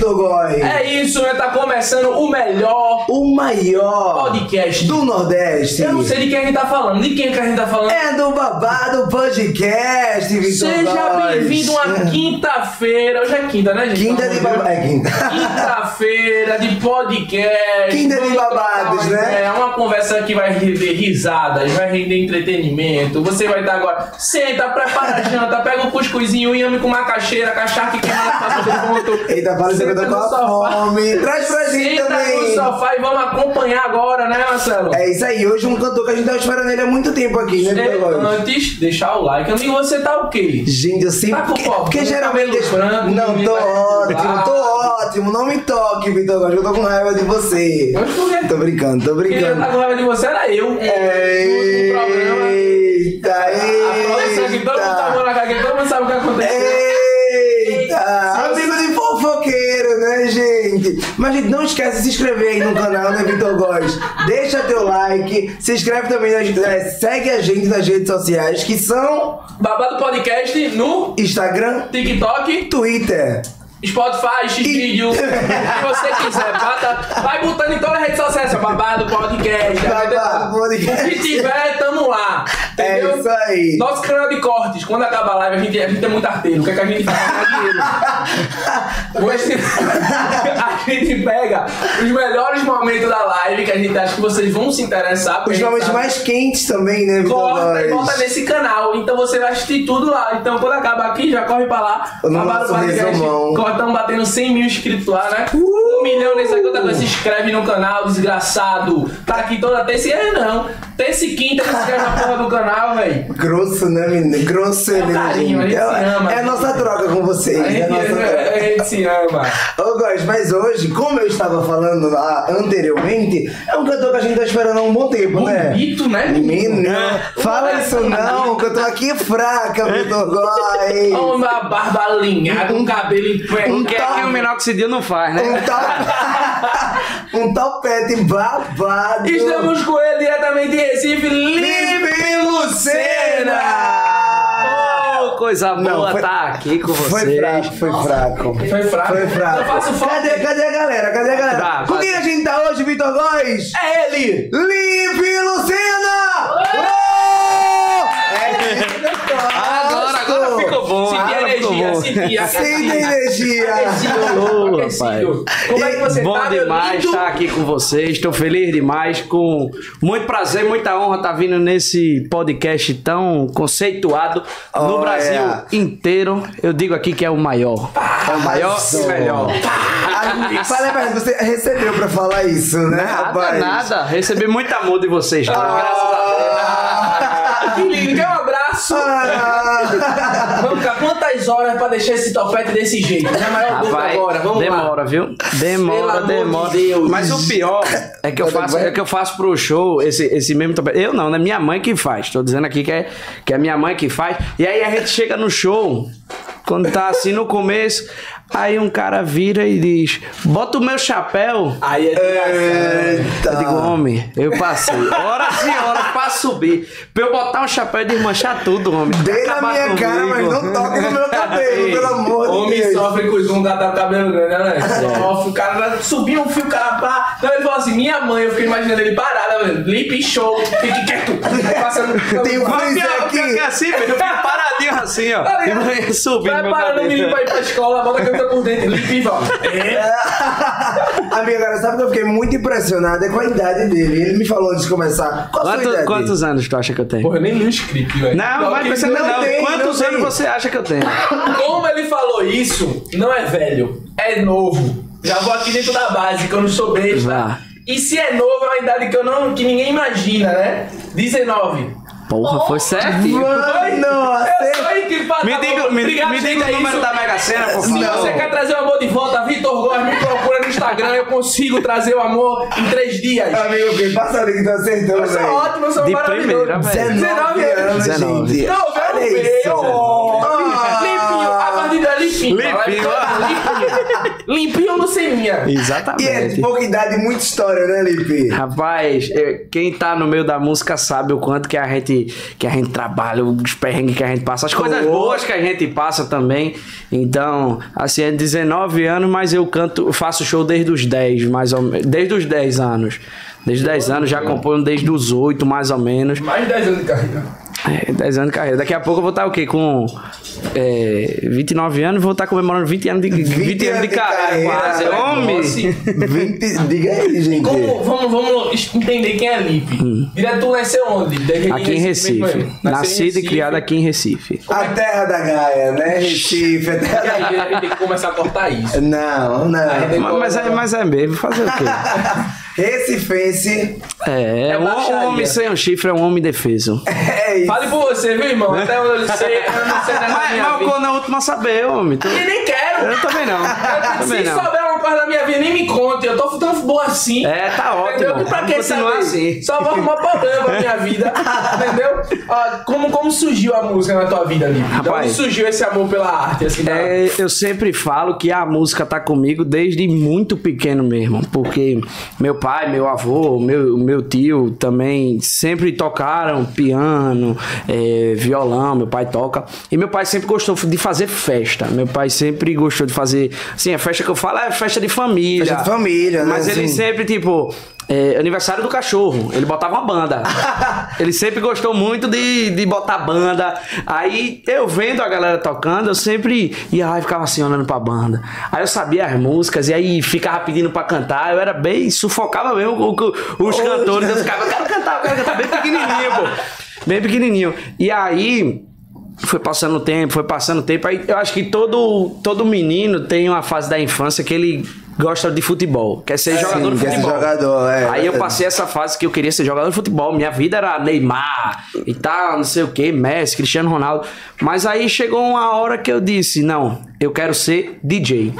Gói. É isso, né? Tá começando o melhor O maior podcast. do Nordeste. Eu não sei de quem a gente tá falando. De quem que a gente tá falando? É do Babado Podcast, Vitor Seja bem-vindo a uma quinta-feira. Hoje é quinta, né, gente? Quinta de babado. É quinta. Quinta-feira de podcast. De babados, né? É uma conversa que vai render risadas, vai render entretenimento. Você vai estar agora. Senta, prepara a janta, pega o cuscuzinho, inhame com macaxeira, cachaça que queima na do ponto. Eita, fala isso que eu tô Senta com no a fome. Traz pra gente Senta no também. sofá e vamos acompanhar agora, né, Marcelo? É isso aí, hoje um cantor que a gente tava esperando ele há muito tempo aqui, né, Góes? Antes, deixar o like. Amigo, você tá o quê? Gente, eu sempre. Tá com porque, porque Com geralmente. branco, não, tô vai- ótimo, tô ótimo. Não me toque, Vitor Góes. Eu tô com raiva de você. Mas por quê? Tô brincando, tô Quem brincando. tá com raiva de você era eu. No programa. Eita, A produção que todo mundo tá cara, que todo mundo sabe o que aconteceu. Eita! Amigo de fofoqueiro, né, gente? Mas, gente, não esquece de se inscrever aí no canal, né, Vitor Góes? Deixa teu like, se inscreve também, nas, é, segue a gente nas redes sociais, que são Babado Podcast no Instagram, TikTok, Twitter. Spotify, X-Video, o que você quiser. Bata, vai botando em todas as redes sociais, seu Babado Podcast. Babado Podcast. O que tiver, tamo lá. É Entendeu? isso aí. Nosso canal de cortes, quando acaba a live, a gente, a gente é muito arteiro. O que, é que a gente faz? Dinheiro. Hoje, a gente pega os melhores momentos da live que a gente acha que vocês vão se interessar. Os a momentos sabe- mais quentes também, né, Corta e bota nesse canal. Então você vai assistir tudo lá. Então quando acaba aqui, já corre pra lá. No Babado Podcast. resumão. Cortamos batendo 100 mil inscritos lá, né? Uh! Um milhão nesse aqui, outra coisa. Se inscreve no canal, desgraçado. Tá aqui toda terça e é não. Terça e quinta se inscreve na porra do canal, velho. Grosso, né, menino? Grosso, É né, carinho, a gente É, se ama. é a nossa troca com vocês. A É a gente, nossa troca. a gente se ama. Ô, Góis, mas hoje, como eu estava falando lá anteriormente, é um cantor que a gente tá esperando há um bom tempo, né? Bonito, né? Menino, fala isso não, que eu tô aqui fraca, Vitor Góis. Uma barba alinhada, um cabelo em pé. Um O que é que o minoxidil não faz, né? Um, top... um topete babado. Estamos com ele diretamente Recife, Lipe Lucena! Ô, coisa boa Não, foi- tá aqui com Foi vocês. fraco, foi fraco. Foi fraco. Foi fraco. Eu faço falta. Cadê, cadê a galera? Cadê a galera? Fraco. Com quem a gente tá hoje, Vitor Góis? É ele! Lipe Lucena! Oh! É que gosto. Agora, agora ficou bom. Sentir agora ficou energia, sentir Sinta energia. Ô, aquecido. Como é que você Bom tá, demais lindo? estar aqui com vocês. Estou feliz demais, com muito prazer, muita honra estar vindo nesse podcast tão conceituado no Olha. Brasil inteiro. Eu digo aqui que é o maior. É o maior e melhor. Ah, Fala a verdade, você recebeu pra falar isso, né, Nada, rapaz? nada. Recebi muito amor de vocês. dois, Graças a Ah, que lindo, quer um abraço? Ah, Vamos cá, quantas horas pra deixar esse topete desse jeito? Minha maior dúvida Vai, agora, vamos lá. demora, viu? Pelo Demora, de demora. Deus. Mas o pior é que eu faço, é que eu faço pro show esse, esse mesmo topete. Eu não, né? Minha mãe que faz. Tô dizendo aqui que é, que é minha mãe que faz. E aí a gente chega no show, quando tá assim no começo, aí um cara vira e diz: Bota o meu chapéu. Aí é Eita. Eu digo, homem, eu passei horas e horas pra subir. Pra eu botar um chapéu e desmanchar tudo, homem. Dê na minha cara, mas comigo. não toque no meu cabelo, pelo amor de Homem Deus. sofre com isso, um gato com cabelo grande, né? Sofre, o cara vai subir um fio, o cara pá. Então ele falou assim: minha mãe, eu fiquei imaginando ele parado, né? Lip show, fique quieto. Aí passando. Tem um pior, aqui. que é assim, velho. Eu fico paradinho assim, ó. Tá E subindo Vai meu parando o menino pra ir pra escola, bota a camisa por dentro, limpa e. É. Amiga, agora sabe que eu fiquei muito impressionado é com a idade dele. Ele me falou antes de começar. Qual a sua Quanto- idade? quantos anos tu acha que eu tenho? Porra, eu nem li o script, velho. Não, mas que você não não, não. tem, Quantos não anos tem. você acha que eu tenho? Como ele falou isso, não é velho, é novo. Já vou aqui dentro da base, que eu não sou besta. Vá. E se é novo, é uma idade que, eu não, que ninguém imagina, né? 19. Porra, foi certinho. Mano, Me tá diga, me, Obrigado, me diga é o número isso. da Mega Sena, por Se favor. você quer trazer o amor de volta, Vitor Góes, me procura no Instagram, eu consigo trazer o amor em três dias. Amigo, eu fiquei passando que Eu sou velho. ótimo, eu sou De maravilhoso. primeira, velho. 19 anos, 19. gente. Não, velho. Ah. Limpinho, a partir dali limpinho. Limpinho. Limpinho. Limpinho no ceninha. E é Exatamente. de pouca idade, muita história, né, Lipe? Rapaz, quem tá no meio da música sabe o quanto que a gente que a gente trabalha, os perrengues que a gente passa, as coisas Oh. boas que a gente passa também. Então, assim, é 19 anos, mas eu canto, faço show desde os 10, mais ou menos, desde os 10 anos. Desde 10 anos, já componho desde os 8, mais ou menos. Mais de 10 anos de carreira. É, 10 anos de carreira. Daqui a pouco eu vou estar o quê? Com é, 29 anos, vou estar comemorando 20 anos de, 20 anos de carreira. Quase. carreira. Homem! Nossa. 20, diga aí, gente. Como, vamos, vamos entender quem é Lipe. Direto tu nasceu onde? De- Aqui em Recife. em Nascido e Recife. criado aqui em Recife. A terra da Gaia, né? Recife, a terra da aí a gente tem que começar a cortar isso. Não, não. Mas, mas é, mas é mesmo, fazer o quê? Recifense É, É um, homem sem um chifre é um homem defeso. é isso. Fale por você, viu, irmão? Até onde eu sei, eu não sei nada da Mas, mas o corno é o último a saber, homem. Tu- E nem quero. Eu também não. também Se não. souber coisa da minha vida, nem me conte. Eu tô tão boa assim. É, tá ótimo. Entendeu? Pra que continuar assim. Só vou arrumar problema pra minha vida. entendeu? Ah, como, como surgiu a música na tua vida, Lipe? Rapaz. surgiu esse amor pela arte? Assim, da- É, eu sempre falo que a música tá comigo desde muito pequeno mesmo, porque meu pai, meu avô, meu, meu tio também sempre tocaram piano, é, violão, meu pai toca. E meu pai sempre gostou de fazer festa. Meu pai sempre gostou de fazer. Assim, a festa que eu falo é festa de família. Festa de família, né? Mas ele Assim. sempre, tipo. é, aniversário do cachorro, ele botava uma banda. ele sempre gostou muito de, de botar banda. Aí eu vendo a galera tocando, eu sempre ia lá e ficava assim olhando pra banda. Aí eu sabia as músicas e aí ficava pedindo pra cantar. Eu era bem. sufocava mesmo os cantores. Eu ficava, eu quero cantar, eu quero cantar, bem pequenininho, pô. Bem pequenininho. E aí. Foi passando o tempo, foi passando o tempo. Aí eu acho que todo, todo menino tem uma fase da infância que ele gosta de futebol, quer ser jogador de quer ser futebol. jogador, é, Aí eu verdade. passei essa fase que eu queria ser jogador de futebol. Minha vida era Neymar e tal, não sei o que, Messi, Cristiano Ronaldo. Mas aí chegou uma hora que eu disse: não, eu quero ser DJ.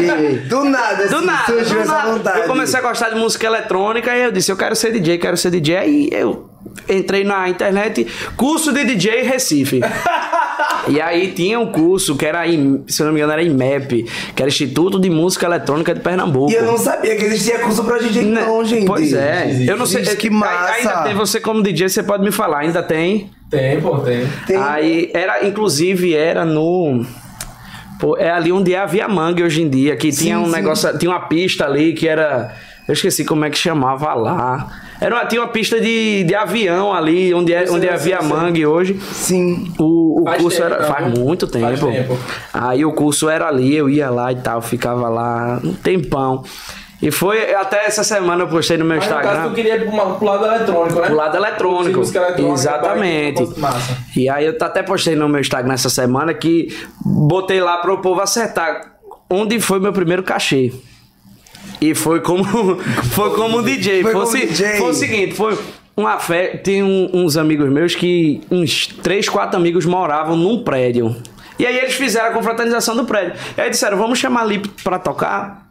E do nada, Do assim, nada, surgiu do essa nada. vontade. Eu comecei a gostar de música eletrônica e eu disse, eu quero ser DJ, quero ser DJ. Aí eu entrei na internet, curso de DJ Recife. e aí tinha um curso que era, em, se eu não me engano, era IMEP, que era Instituto de Música Eletrônica de Pernambuco. E eu não sabia que existia curso pra DJ Né? não, gente. Pois é. Existe. Eu não sei. Gente, que ai- massa. Ainda tem você como DJ, você pode me falar. Ainda tem. Tem, pô, tem. Tem- Aí era, inclusive, era no. Pô, é ali onde é a Via Mangue hoje em dia, que tinha um sim. negócio, tinha uma pista ali que era. Eu esqueci como é que chamava lá. Era uma, tinha uma pista de, de avião ali, onde é, onde a eu sei, Via eu sei. Mangue hoje. Sim. O, o Faz curso tempo, era. então, Faz viu? muito tempo. Faz tempo. Aí o curso era ali, eu ia lá e tal, ficava lá um tempão. E foi até essa semana eu postei no meu Mas no Instagram. caso, tu queria ir pro, uma- pro lado eletrônico, né? Pro lado eletrônico. Exatamente. E aí eu até postei no meu Instagram essa semana que botei lá para o povo acertar onde foi meu primeiro cachê. E foi como foi como um DJ. Foi como Fosse- DJ. Foi o seguinte, foi uma festa, tem um- uns amigos meus que uns três, quatro amigos moravam num prédio. E aí eles fizeram a confraternização do prédio. E aí disseram, vamos chamar a Lip pra tocar?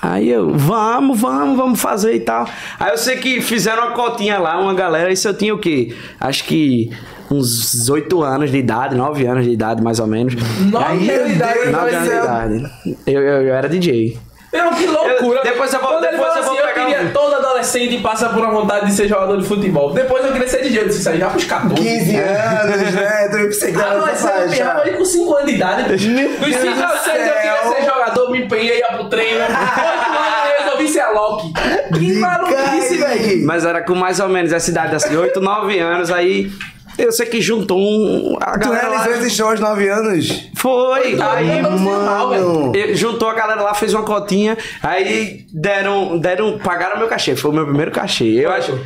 Aí eu, vamos, vamos, vamos fazer e tal. Aí eu sei que fizeram uma cotinha lá, uma galera, isso eu tinha o quê? Acho que uns 8 anos de idade, 9 anos de idade, mais ou menos. Nove Aí, anos de idade, 9 anos de idade. Eu, eu, eu era DJ. Meu, que loucura. Eu- depois eu vou- Quando ele depois eu vou assim, pegar eu queria um- todo adolescente passa por uma vontade de ser jogador de futebol. Depois eu queria ser DJ. Eu disse, isso aí já pros 14. 15 anos, né? Tu Ah, essa você eu pirrava ele com 5 anos de idade. Dos 5 Deus aos 6 eu queria ser jogador, me empenhei, ia pro treino. 8 anos eu resolvi ser a Loki. Que maluquice, velho. Mas era com mais ou menos essa idade, assim, 8, 9 anos. Aí eu sei que juntou um. A Tu galera lá- realizou esse show aos 9 anos? Foi! Aí. Mano. Ele juntou a galera lá, fez uma cotinha, aí deram, deram, pagaram meu cachê, foi o meu primeiro cachê. Eu Quanto? acho.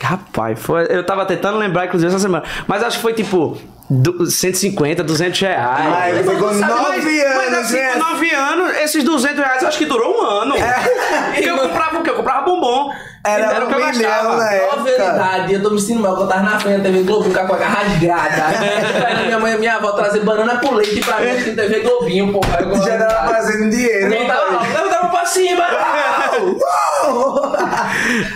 Rapaz, foi, eu tava tentando lembrar, inclusive, essa semana, mas acho que foi tipo du- 150, 200 reais. Não sabe 9 mas, anos, mas assim, né? com 9 anos, esses 200 reais eu acho que durou um ano. É. Porque eu comprava o quê? Eu comprava bombom. Era, Era o um que eu milhão gastava. na época. Novidade, eu tô me sentindo mal, que eu tava na frente da TV Globinho com a cueca rasgada. Aí minha mãe e minha avó trazer banana com leite pra mim, assim, TV Globinho, pô. Eu Já tava fazendo dinheiro. Não tava, não. Levantava pra cima.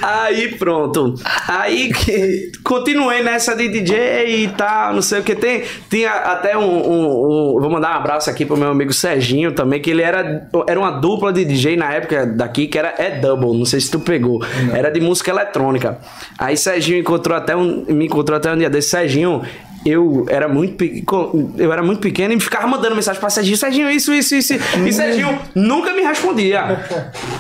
Aí pronto. Aí que- continuei nessa de DJ e tal, não sei o que tem. Tinha até um, um- um- Vou mandar um abraço aqui pro meu amigo Serginho também, que ele era, era uma dupla de DJ na época daqui, que era é Double, não sei se tu pegou. Era de música eletrônica. Aí Serginho encontrou até um. Me encontrou até um dia desse. Serginho. Eu era muito eu era muito pequeno e ficava mandando mensagem pra Serginho, Serginho, isso, isso, isso. E Serginho nunca me respondia.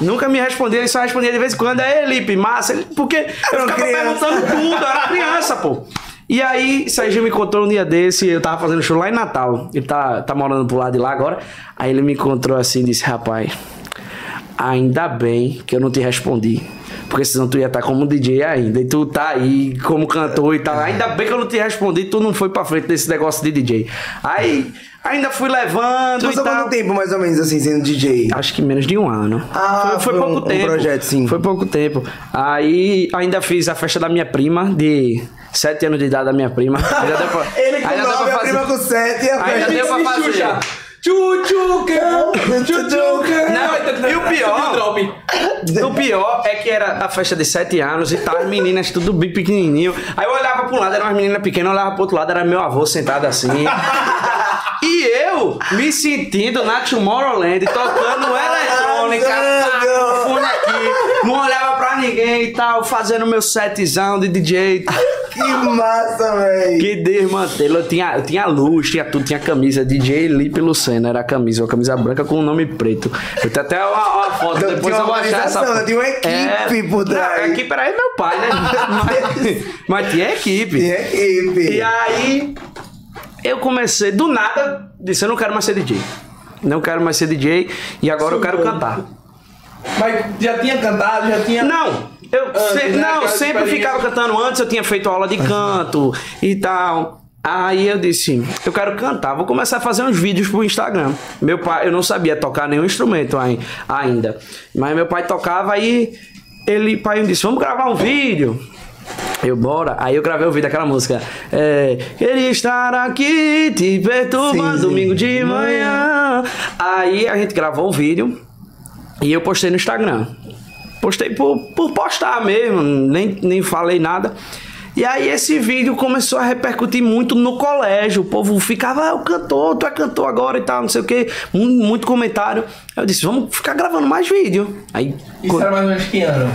nunca me respondia, ele só respondia de vez em quando. É Elipe, massa, porque eu uma ficava criança. perguntando tudo, eu era criança, pô. E aí, Serginho me encontrou um dia desse, eu tava fazendo show lá em Natal. Ele tá, tá morando pro lado de lá agora. Aí ele me encontrou assim e disse: Rapaz, ainda bem que eu não te respondi. Porque senão tu ia estar como DJ ainda. E tu tá aí como cantor e tal. Ainda bem que eu não te respondi, tu não foi pra frente desse negócio de DJ. Aí, ainda fui levando Tu tal. quanto tempo, mais ou menos, assim, sendo DJ? Acho que menos de um ano. Ah, foi, foi foi pouco um- um tempo. projeto, sim. Foi pouco tempo. Aí ainda fiz a festa da minha prima, de 7 anos de idade da minha prima. Ainda deu pra, Ele com ainda deu 9, pra a prima com 7 e a Ainda deu pra fazer. Xuxa. Tchutchucão, tchutchucão. Não, e o pior- Drop. O pior é que era a festa de 7 anos e tal, as meninas tudo bem pequenininho. Aí eu olhava pra um lado, era uma menina pequena, eu olhava pro outro lado, era meu avô sentado assim. E eu me sentindo na Tomorrowland, tocando eletrônica, Arrasando. pá, fone aqui, não olhava pra ninguém e tal, fazendo meu setzão de DJ. Que massa, véi. Que desmantelo. Eu tinha, eu tinha luz, tinha tudo, tinha camisa. DJ Lipe Lucena era a camisa, uma camisa branca com o nome preto. Eu tenho até uma, uma foto, Então, depois eu vou achar essa foto. tinha uma equipe por trás. Não, a equipe era eu meu pai, né? mas, mas tinha equipe. Tinha equipe. E aí, eu comecei, do nada, disse, eu não quero mais ser DJ. Não quero mais ser DJ e agora eu quero cantar. Mas já tinha cantado, já tinha. Não, eu Antes, se- né, não, sempre ficava cantando antes, eu tinha feito aula de canto e tal. Aí eu disse, eu quero cantar, vou começar a fazer uns vídeos pro Instagram. Meu pai, eu não sabia tocar nenhum instrumento ai- ainda, mas meu pai tocava aí ele, pai me disse, vamos gravar um vídeo. Eu, bora. Aí eu gravei o vídeo daquela música. É, queria estar aqui te perturbando sim. domingo de manhã. Aí a gente gravou o vídeo e eu postei no Instagram. Postei por, por postar mesmo, nem, nem falei nada. E aí esse vídeo começou a repercutir muito no colégio. O povo ficava, ah, o cantor, tu é cantor agora e tal, não sei o que. Muito, muito comentário. Eu disse, vamos ficar gravando mais vídeo. Aí Isso era mais ou menos que ano?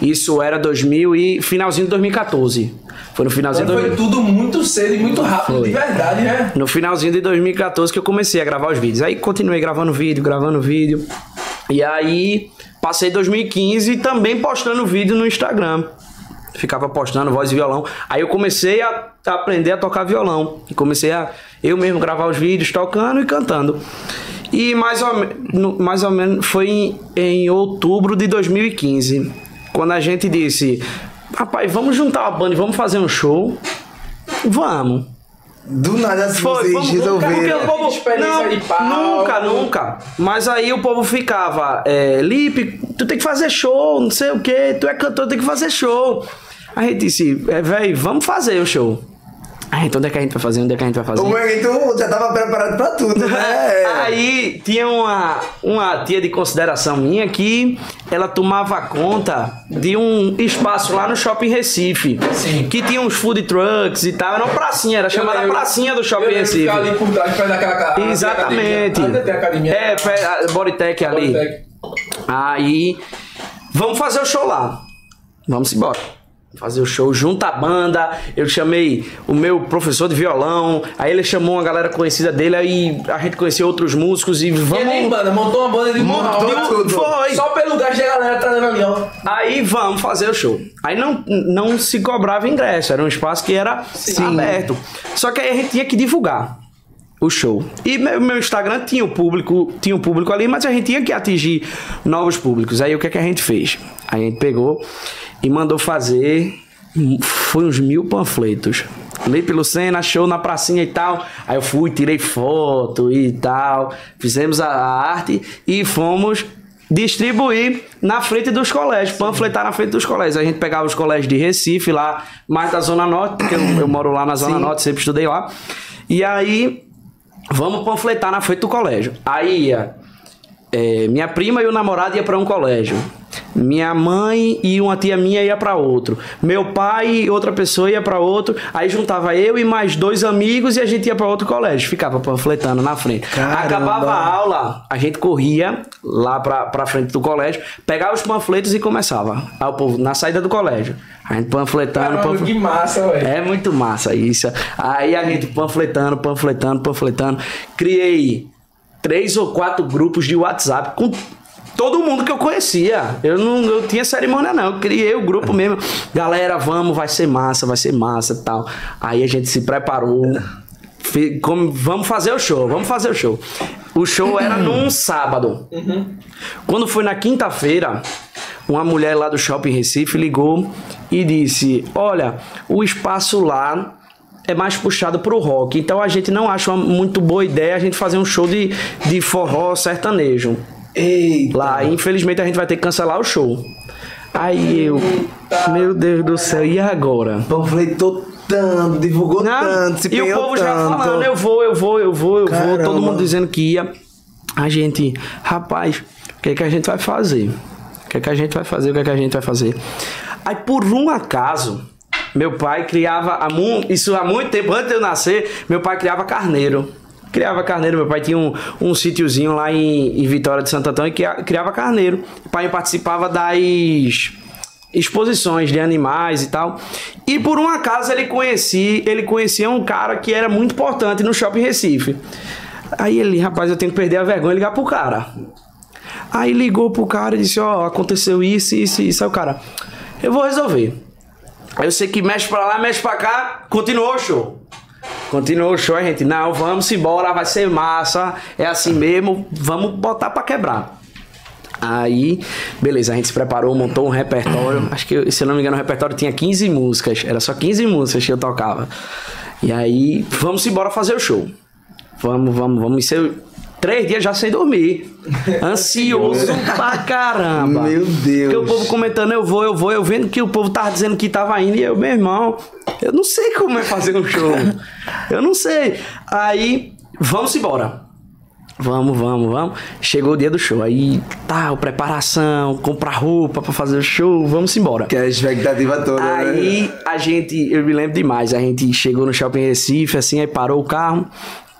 isso era 2000 e finalzinho de 2014. Foi no finalzinho de foi 2000 tudo muito cedo e muito rápido, Foi. de verdade, né? no finalzinho de 2014 que eu comecei a gravar os vídeos. Aí continuei gravando vídeo, gravando vídeo. E aí passei 2015 também postando vídeo no Instagram. Ficava postando voz e violão. Aí eu comecei a aprender a tocar violão. E comecei a eu mesmo gravar os vídeos tocando e cantando. E mais ou, mais ou menos foi em, em outubro de 2015. Quando a gente disse: Rapaz, vamos juntar uma banda e vamos fazer um show. Vamos. Do nada, assim, Foi, vocês vamos- resolveram. O povo. Experiência Não, nunca, nunca. Mas aí o povo ficava, é, Lipe, tu tem que fazer show, não sei o que, tu é cantor, tem que fazer show. A gente disse, é, velho, vamos fazer o show. Ah, então onde é que a gente vai fazer? Onde é que a gente vai fazer? O Wellington já tava preparado pra tudo, né? Aí tinha uma, uma tia de consideração minha que ela tomava conta de um espaço lá no Shopping Recife. Sim. Que tinha uns food trucks e tal. Era uma pracinha, era chamada Eu lembro- Pracinha do eu Shopping de Recife. ali por trás, perto daquela Exatamente. Ainda tem academia. É, Bodytech ali. Bodytech. Aí, vamos fazer o show lá. Vamos embora. Fazer o show junto à banda. Eu chamei o meu professor de violão. Aí ele chamou uma galera conhecida dele. Aí a gente conheceu outros músicos e E vamos. nem banda, montou uma banda de Montou tudo. Foi. Só pelo gasto da galera trazendo ali, ó. Aí vamos fazer o show. Aí não, não se cobrava ingresso, era um espaço que era aberto. Só que aí a gente tinha que divulgar o show. E meu, meu Instagram tinha o público, tinha o público ali, mas a gente tinha que atingir novos públicos. Aí o que, é que a gente fez? A gente pegou e mandou fazer foi uns mil panfletos. Lipe Lucena, show na pracinha e tal. Aí eu fui, tirei foto e tal. Fizemos a, a arte e fomos distribuir na frente dos colégios, panfletar na frente dos colégios. A gente pegava os colégios de Recife, lá, mais da Zona Norte, porque eu, eu moro lá na Zona Sim. Norte, sempre estudei lá. E aí, vamos panfletar na frente do colégio. Aí ia é, minha prima e o namorado ia para um colégio. Minha mãe e uma tia minha ia para outro. Meu pai e outra pessoa ia para outro. Aí juntava eu e mais dois amigos e a gente ia para outro colégio. Ficava panfletando na frente. Caramba. Acabava a aula, a gente corria lá pra, pra frente do colégio, pegava os panfletos e começava. Aí o povo, na saída do colégio. A gente panfletando, Caramba, panfletando. que massa, velho. É muito massa isso. Aí a gente panfletando, panfletando, panfletando. Criei três ou quatro grupos de WhatsApp com todo mundo que eu conhecia. Eu não eu tinha cerimônia, não. Eu criei o grupo mesmo. Galera, vamos, vai ser massa, vai ser massa tal. Aí a gente se preparou. Como- vamos fazer o show, vamos fazer o show. O show era num sábado. Quando foi na quinta-feira, uma mulher lá do Shopping Recife ligou e disse: Olha, o espaço lá é mais puxado pro rock, então a gente não acha uma muito boa ideia a gente fazer um show de, de forró sertanejo. Eita. Lá, infelizmente a gente vai ter que cancelar o show. Aí eu, meu Deus do céu, e agora? Panfletou tanto, divulgou Não, tanto, se e o povo já tanto. falando, eu vou, eu vou, eu vou, eu vou. Caramba. Todo mundo dizendo que ia. A gente, rapaz, o que é que a gente vai fazer? O que é que a gente vai fazer? O que é que a gente vai fazer? Aí, por um acaso, meu pai criava, há mu- isso há muito tempo, antes de eu nascer, meu pai criava carneiro. Criava carneiro, meu pai tinha um, um sítiozinho lá em, em Vitória de Santo Antônio que criava carneiro. O pai participava das exposições de animais e tal. E por um acaso ele conhecia, ele conhecia um cara que era muito importante no Shopping Recife. Aí ele, rapaz, eu tenho que perder a vergonha e ligar pro cara. Aí ligou pro cara e disse, ó, aconteceu isso, isso, isso. Aí o cara, eu vou resolver. Aí eu sei que mexe pra lá, mexe pra cá, continuou o show. Continuou o show, a gente, não, vamos embora, vai ser massa, é assim mesmo, vamos botar pra quebrar. Aí, beleza, a gente se preparou, montou um repertório. Acho que, se eu não me engano, o repertório tinha 15 músicas. Era só 15 músicas que eu tocava. E aí, vamos embora fazer o show. Vamos, vamos, vamos. Isso eu, três dias já sem dormir. Ansioso pra caramba. Meu Deus. Porque o povo comentando, eu vou, eu vou, eu vendo que o povo tava dizendo que tava indo. E eu, meu irmão, eu não sei como é fazer um show. eu não sei. Aí, vamos embora. Vamos, vamos, vamos. Chegou o dia do show. Aí, tal, preparação, comprar roupa pra fazer o show, vamos embora. Que é a expectativa toda, né? Aí a gente, eu me lembro demais, a gente chegou no shopping Recife, assim, aí parou o carro,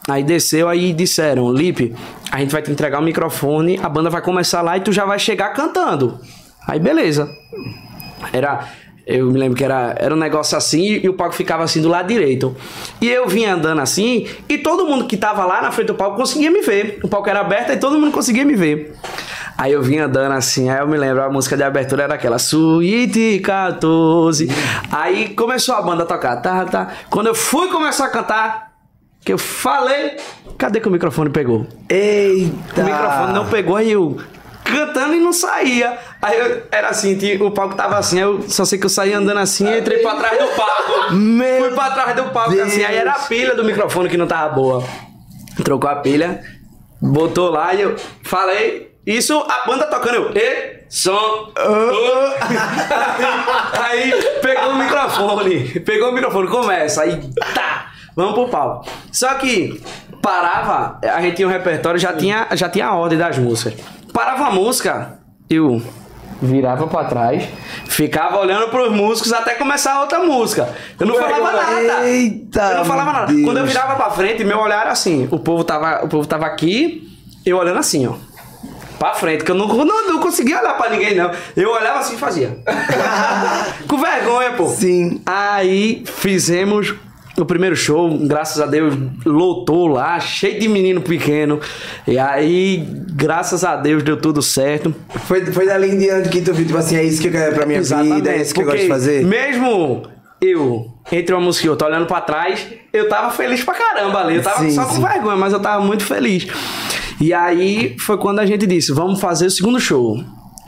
aí desceu, aí disseram, Lipe, a gente vai te entregar o microfone, a banda vai começar lá e tu já vai chegar cantando. Aí beleza. Era. Eu me lembro que era, era um negócio assim e o palco ficava assim do lado direito. E eu vinha andando assim e todo mundo que tava lá na frente do palco conseguia me ver. O palco era aberto e todo mundo conseguia me ver. Aí eu vinha andando assim, aí eu me lembro, a música de abertura era aquela Suíte 14. Aí começou a banda a tocar, tá, tá. Quando eu fui começar a cantar, que eu falei, cadê que o microfone pegou? Eita! O microfone não pegou aí eu cantando e não saía. Aí eu, era assim, o palco tava assim, eu só sei que eu saí andando assim e entrei pra trás do palco. Meu Fui pra trás do palco Deus. assim, aí era a pilha do microfone que não tava boa. Trocou a pilha, botou lá e eu falei, isso a banda tocando, eu, e, som, ô. aí pegou o microfone, pegou o microfone, começa, aí tá, vamos pro palco. Só que parava, a gente tinha um repertório, já tinha, já tinha a ordem das músicas. Parava a música, eu virava pra trás, ficava olhando pros músicos até começar a outra música. Eu não falava nada. Eita, Eu não falava nada. Deus. Quando eu virava pra frente, meu olhar era assim. O povo tava, o povo tava aqui, eu olhando assim, ó. Pra frente, que eu não, não, não conseguia olhar pra ninguém, não. Eu olhava assim e fazia. Com vergonha, pô. Sim. Aí fizemos o primeiro show, graças a Deus, lotou lá, cheio de menino pequeno. E aí, graças a Deus, deu tudo certo. Foi, foi dali em diante que tu viu, tipo assim, é isso que eu quero pra minha vida, é isso que eu gosto de fazer. Mesmo eu, entre uma música e outra, olhando pra trás, eu tava feliz pra caramba ali. Eu tava Sim, só com sim. vergonha, mas eu tava muito feliz. E aí foi quando a gente disse: vamos fazer o segundo show.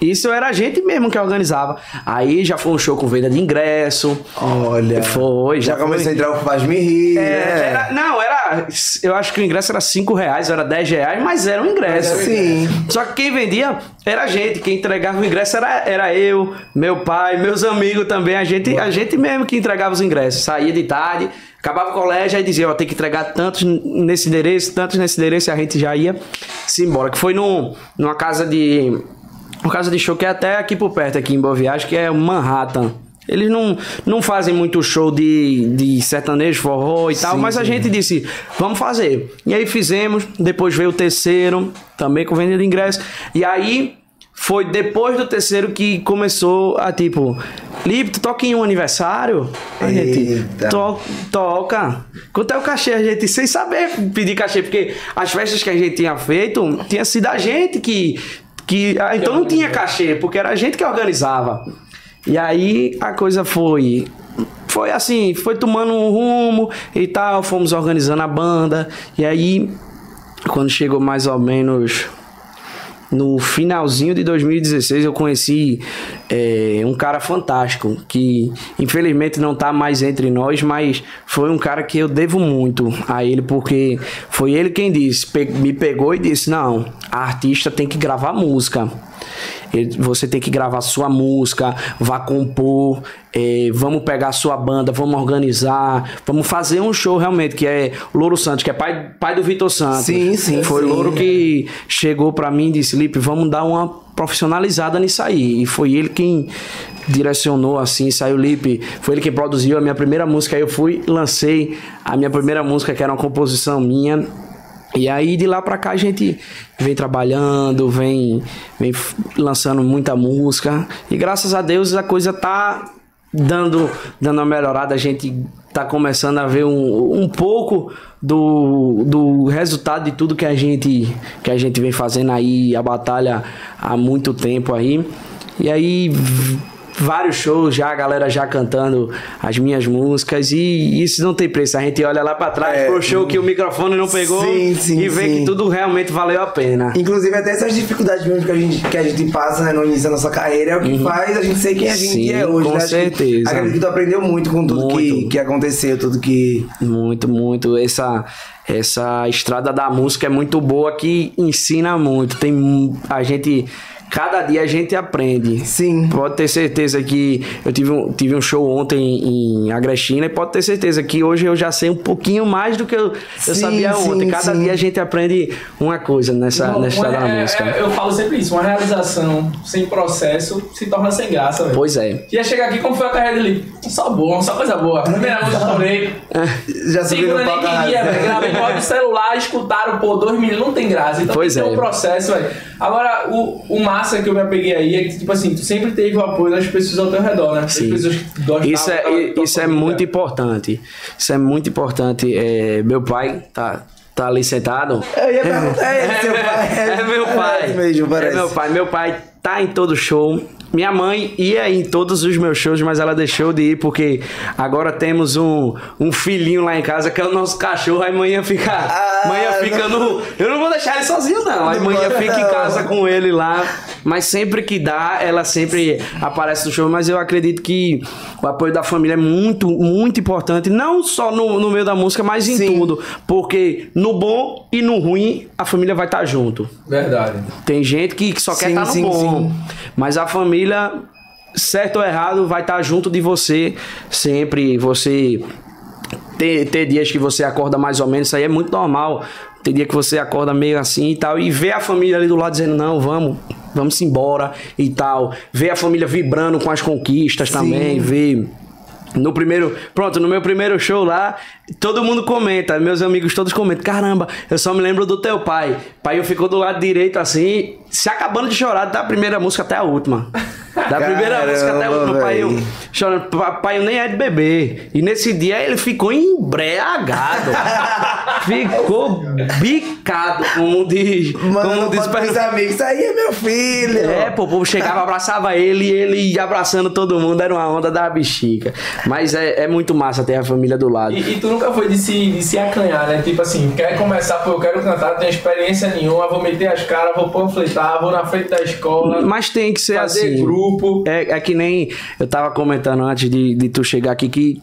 Isso era a gente mesmo que organizava. Aí já foi um show com venda de ingresso. Olha. Foi, já, já começou a entrar o Faz Me Rir. É, né? era, não, era. Eu acho que o ingresso era 5 reais, era 10 reais, mas era um ingresso. Sim. Só que quem vendia era a gente, quem entregava o ingresso era, era eu, meu pai, meus amigos também. A gente, a gente mesmo que entregava os ingressos. Saía de tarde, acabava o colégio, aí dizia, ó, tem que entregar tantos nesse endereço, tantos nesse endereço, e a gente já ia se embora. Que foi num, numa casa de uma casa de show que é até aqui por perto, aqui em Boa Viagem, que é Manhattan. Eles não, não fazem muito show de, de sertanejo, forró e tal, mas a gente disse, vamos fazer. E aí fizemos, depois veio o terceiro, também com venda de ingresso. E aí foi depois do terceiro que começou a tipo, Lipe, tu toca em um aniversário? A gente to, toca. Quanto é o cachê? A gente, sem saber pedir cachê, porque as festas que a gente tinha feito, tinha sido a gente que que, ah, então não tinha cachê, porque era a gente que organizava. E aí a coisa foi. Foi assim, foi tomando um rumo e tal, fomos organizando a banda. E aí, quando chegou mais ou menos no finalzinho de 2016 eu conheci é, um cara fantástico que infelizmente não está mais entre nós, mas foi um cara que eu devo muito a ele porque foi ele quem disse, me pegou e disse não, a artista tem que gravar música você tem que gravar sua música, vá compor, é, vamos pegar sua banda, vamos organizar, vamos fazer um show realmente, que é Louro Santos, que é pai, pai do Vitor Santos. Sim, sim. Foi sim, Louro que chegou para mim e disse, Lipe, vamos dar uma profissionalizada nisso aí. E foi ele quem direcionou assim, saiu Lipe, foi ele que produziu a minha primeira música, aí eu fui, lancei a minha primeira música, que era uma composição minha, e aí de lá pra cá a gente vem trabalhando, vem, vem lançando muita música. E graças a Deus a coisa tá dando, dando uma melhorada. A gente tá começando a ver um, um pouco do, do resultado de tudo que a gente que a gente vem fazendo aí, a batalha há muito tempo aí. E aí vários shows já, a galera já cantando as minhas músicas e isso não tem preço. A gente olha lá para trás é, pro show que o microfone não pegou sim, sim, e vê sim. que tudo realmente valeu a pena. Inclusive até essas dificuldades mesmo que a gente, que a gente passa né, no início da nossa carreira é o que uhum. faz a gente ser quem a gente sim, é hoje. Com né? certeza. Acredito que tu aprendeu muito com tudo muito. Que, que aconteceu, tudo que... Muito, muito. Essa essa estrada da música é muito boa que ensina muito. Tem a gente cada dia a gente aprende. Sim. Pode ter certeza que eu tive um, tive um show ontem em Agrestina e pode ter certeza que hoje eu já sei um pouquinho mais do que eu, eu sabia sim, ontem. Cada sim. dia a gente aprende uma coisa nessa, Não, nessa história da é, música. É, eu falo sempre isso, uma realização sem processo se torna sem graça. Véio. Pois é. Ia chegar aqui como foi a carreira dele? Só bom, só coisa boa. Primeira música também. Já Segunda nem queria, velho. Gravei pode o celular, escutaram, pô, dois mil, não tem graça. Então pois tem é. um processo, velho. Agora, o, o massa que eu me apeguei aí é que, tipo assim, tu sempre teve o apoio das pessoas ao teu redor, né? Sim. pessoas que gostam Isso é, isso é muito importante. Isso é muito importante. É, meu pai tá, tá ali sentado. Eu ia perguntar, é, é, seu pai. É, é meu pai. É, mesmo, é meu pai. Meu pai tá em todo show. Minha mãe ia em todos os meus shows, mas ela deixou de ir porque agora temos um, um filhinho lá em casa que é o nosso cachorro. Aí manhã fica, ah, manhã fica no. Eu não vou deixar ele sozinho, não. Aí manhã fica em casa com ele lá. Mas sempre que dá, ela sempre aparece no show. Mas eu acredito que o apoio da família é muito, muito importante. Não só no, no meio da música, mas em Sim. tudo. Porque no bom e no ruim, a família vai estar junto. Verdade. Tem gente que só quer estar no sim, bom. Sim. Mas a família família, certo ou errado, vai estar junto de você sempre. Você ter, ter dias que você acorda mais ou menos, isso aí é muito normal. Tem dia que você acorda meio assim e tal, e vê a família ali do lado dizendo: não, vamos, vamos embora e tal. Vê a família vibrando com as conquistas Sim. também, vê no primeiro, pronto, no meu primeiro show lá, todo mundo comenta, meus amigos todos comentam: caramba, eu só me lembro do teu pai. Pai, eu ficou do lado direito assim, se acabando de chorar da primeira música até a última. Da primeira Caramba, música até o pai véi. chorando. Papai nem é de bebê. E nesse dia ele ficou embriagado. ficou bicado, como diz. Mano, como diz bota pros amigos, isso aí é meu filho. é, pô, o povo chegava, abraçava ele e ele ia abraçando todo mundo, era uma onda da bexiga. Mas é, é muito massa ter a família do lado. E, e tu nunca foi de se, de se acanhar, né? Tipo assim, quer começar, pô, eu quero cantar, não tenho experiência nenhuma, vou meter as caras, vou panfletar, vou na frente da escola, Mas tem que ser fazer assim. grupo. É, é que nem eu tava comentando antes de, de tu chegar aqui que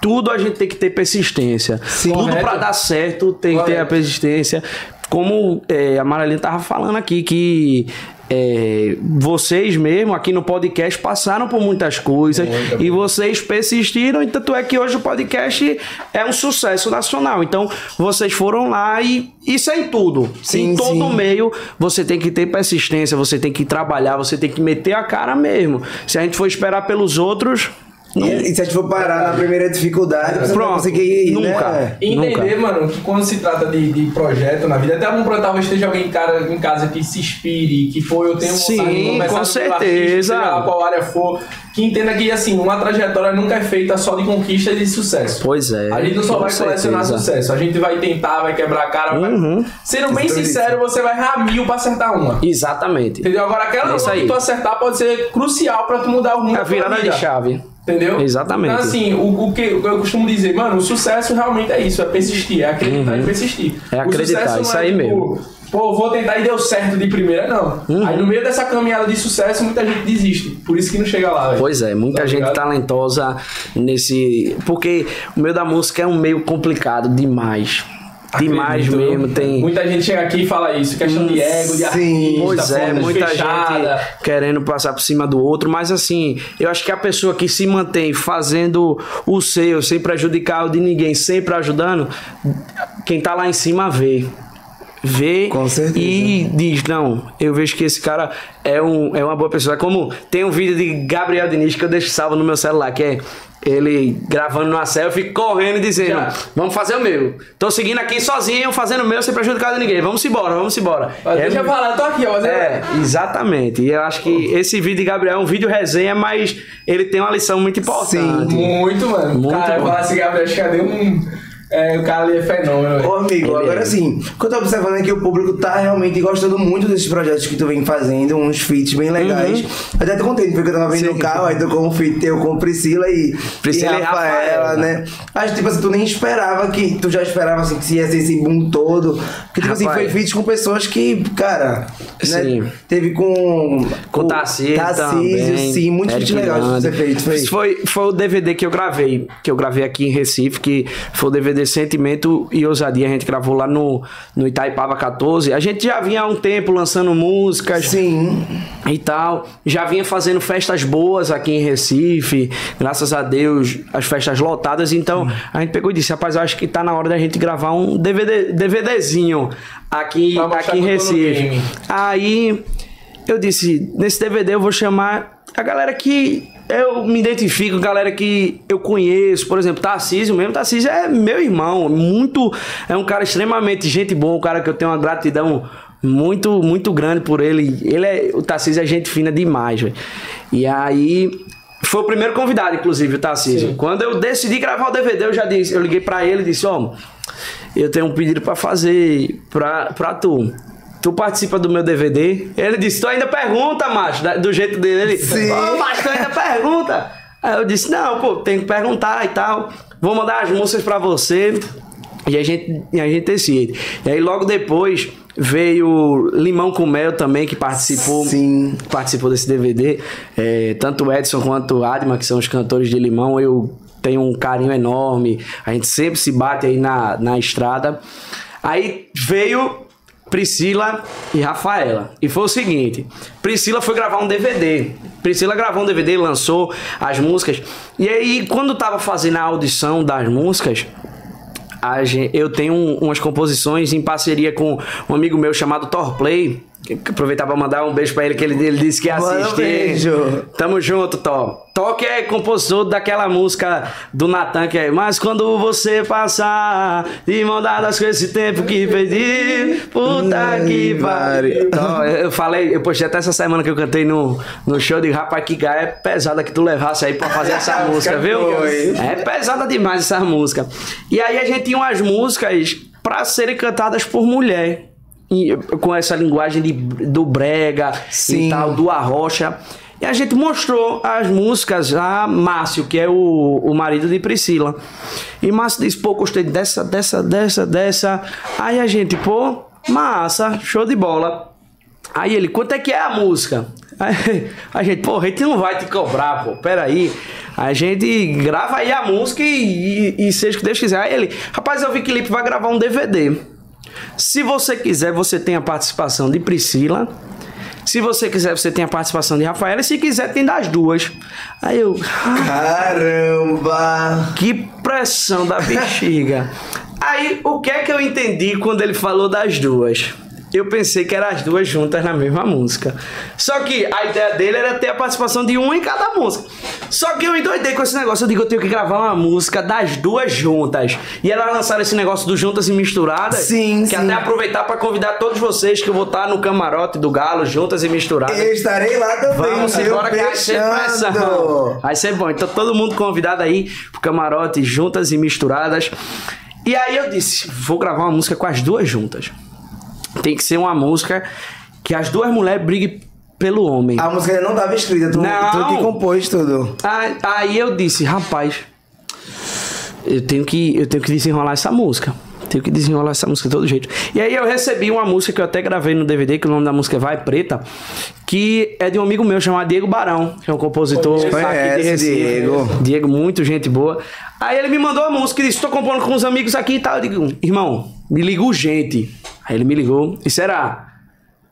tudo a gente tem que ter persistência. Tudo Correto. pra dar certo tem que ter a Correto. persistência. Como é, a Maralina tava falando aqui, que é, vocês mesmo aqui no podcast passaram por muitas coisas Muita e vocês persistiram, e tanto é que hoje o podcast é um sucesso nacional. Então, vocês foram lá e isso é em tudo. Sim, em todo sim. meio, você tem que ter persistência, você tem que trabalhar, você tem que meter a cara mesmo. Se a gente for esperar pelos outros, não- E, se a gente for parar na primeira dificuldade, você não vai Pronto, conseguir ir, nunca. né? E entender, mano, que quando se trata de, de projeto na vida, até algum projeto talvez esteja alguém em casa, em casa que se inspire, que foi, eu tenho Sim, vontade de começar com certeza. seja lá qual área for, que entenda que, assim, uma trajetória nunca é feita só de conquista e de sucesso. Pois é. A gente não só vai colecionar certeza. sucesso, a gente vai tentar, vai quebrar a cara. vai- Uhum. Sendo bem Então, sincero, você vai errar mil pra acertar uma. Exatamente. Entendeu? Agora, aquela É que tu acertar pode ser crucial pra tu mudar o rumo É a virada vida. de chave. Entendeu? Exatamente. Então, assim, o, o que eu costumo dizer, mano, o sucesso realmente é isso, é persistir, é acreditar e persistir. É acreditar, isso é, aí tipo, mesmo. Pô, vou tentar e deu certo de primeira, não. Uhum. Aí no meio dessa caminhada de sucesso, muita gente desiste. Por isso que não chega lá, velho. Pois é, muita Tá gente ligado? talentosa nesse. Porque o meio da música é um meio complicado demais. Demais Acredito. mesmo. Tem. Muita gente chega aqui e fala isso, questão de ego, de Sim, artista, Pois é, muita fechada. gente querendo passar por cima do outro, mas assim, eu acho que a pessoa que se mantém fazendo o seu, sem prejudicar o de ninguém, sempre ajudando, quem tá lá em cima vê. Vê Com certeza. e diz: Não, eu vejo que esse cara é, um, é uma boa pessoa. É Como tem um vídeo de Gabriel Diniz que eu deixo salvo no meu celular, que é ele gravando numa selfie, correndo e dizendo: Já. Vamos fazer o meu. Tô seguindo aqui sozinho, fazendo o meu, sem prejudicar de ninguém. Vamos embora, vamos embora. Mas É deixa eu falar, eu tô aqui, ó. é, exatamente. E eu acho que esse vídeo de Gabriel é um vídeo resenha, mas ele tem uma lição muito importante. Muito, mano. Muito cara, eu bom. falar assim, Gabriel, acho que cadê um. É, o cara ali é fenômeno, velho. Ô amigo, Ele agora é. sim, o que eu tô observando é que o público tá realmente gostando muito desses projetos que tu vem fazendo, uns feats bem legais. Uhum. Eu até tô contente, porque eu tava vendo no carro, aí tocou um feat teu com Priscila e, Priscila e e Rafaela, Rafaela. né? Mas tipo assim, tu nem esperava que, tu já esperava assim que ia ser esse boom todo. Porque tipo assim, Rapaz. foi feat com pessoas que, cara, Sim. né? Teve com... Com o Tarcísio, também, sim, muito feat legal de ser feito. Foi. Isso foi, foi o DVD que eu gravei, que eu gravei aqui em Recife, que foi o DVD Sentimento e Ousadia, a gente gravou lá no, no Itaipava 14. A gente já vinha há um tempo lançando músicas Sim. e tal, já vinha fazendo festas boas aqui em Recife, graças a Deus, as festas lotadas, então a gente pegou e disse, rapaz, acho que tá na hora da gente gravar um DVD, DVDzinho aqui, aqui em Recife. Aí eu disse, nesse DVD eu vou chamar a galera que eu me identifico, galera que eu conheço, por exemplo, Tarcísio mesmo, Tarcísio é meu irmão, muito, é um cara extremamente gente boa, um cara que eu tenho uma gratidão muito, muito grande por ele. Ele é, o Tarcísio é gente fina demais, velho. E aí foi o primeiro convidado, inclusive, o Tarcísio. Sim. Quando eu decidi gravar o DVD, eu já disse, eu liguei pra ele e disse, ó, eu tenho um pedido pra fazer pra, pra tu. Tu participa do meu DVD? Ele disse, tu ainda pergunta, macho, do jeito dele. Ele, Sim. ô, macho, tu ainda pergunta? Aí eu disse, não, pô, tem que perguntar e tal. Vou mandar as músicas pra você. E a gente, e a gente decide. E aí logo depois veio Limão com Mel também, que participou, Sim. participou desse DVD. É, tanto o Edson quanto o Adma, que são os cantores de Limão, eu tenho um carinho enorme. A gente sempre se bate aí na, na estrada. Aí veio Priscila e Rafaela. E foi o seguinte: Priscila foi gravar um DVD. Priscila gravou um DVD, lançou as músicas. E aí, quando tava fazendo a audição das músicas, eu tenho um- umas composições em parceria com um amigo meu chamado Torplay. Aproveitar pra mandar um beijo pra ele, que ele, ele disse que ia Manda um assistir. beijo. Tamo junto, Tó. Tó que é compositor daquela música do Natan, que é Mas quando você passar de mão dadas com esse tempo que perdi, puta que pariu. Tó, eu falei, eu postei até essa semana que eu cantei no, no show de rapaz, que gaia é pesada que tu levasse aí pra fazer essa música, viu? foi. É pesada demais essa música. E aí a gente tinha umas músicas pra serem cantadas por mulher. Com essa linguagem de, do brega Sim. e tal, do arrocha. E a gente mostrou as músicas a Márcio, que é o, o marido de Priscila. E Márcio disse, pô, gostei dessa, dessa, dessa, dessa. Aí a gente, pô, massa, show de bola. Aí ele, quanto é que é a música? Aí a gente, pô, a gente não vai te cobrar, pô, peraí. A gente grava aí a música e, e, e seja o que Deus quiser. Aí ele, rapaz, eu vi que o Lipe vai gravar um DVD. Se você quiser, você tem a participação de Priscila. Se você quiser, você tem a participação de Rafaela. E se quiser, tem das duas. Aí eu, Caramba! que pressão da bexiga. Aí, o que é que eu entendi quando ele falou das duas? Eu pensei que eram as duas juntas na mesma música. Só que a ideia dele era ter a participação de uma em cada música. Só que eu endoidei com esse negócio. Eu digo, eu tenho que gravar uma música das duas juntas. E elas lançaram esse negócio do Juntas e Misturadas. Sim, Que sim. até aproveitar para convidar todos vocês que eu vou estar no camarote do Galo, Juntas e Misturadas. Eu estarei lá também, Vamos embora que vai ser pressão. Vai ser bom. Então todo mundo convidado aí pro camarote juntas e misturadas. E aí eu disse, vou gravar uma música com as duas juntas. Tem que ser uma música que as duas mulheres briguem pelo homem. A música não estava escrita, tu, Não. tu que compôs tudo. Aí, aí eu disse, rapaz, eu tenho que, eu tenho que desenrolar essa música. Tenho que desenrolar essa música de todo jeito. E aí eu recebi uma música que eu até gravei no DVD, que o nome da música é Vai Preta, que é de um amigo meu chamado Diego Barão, que é um compositor aqui de Recife. Diego. Diego, muito gente boa. Aí ele me mandou a música e disse: Tô compondo com uns amigos aqui e tal. Eu digo, irmão, me liga urgente. Aí ele me ligou. E será?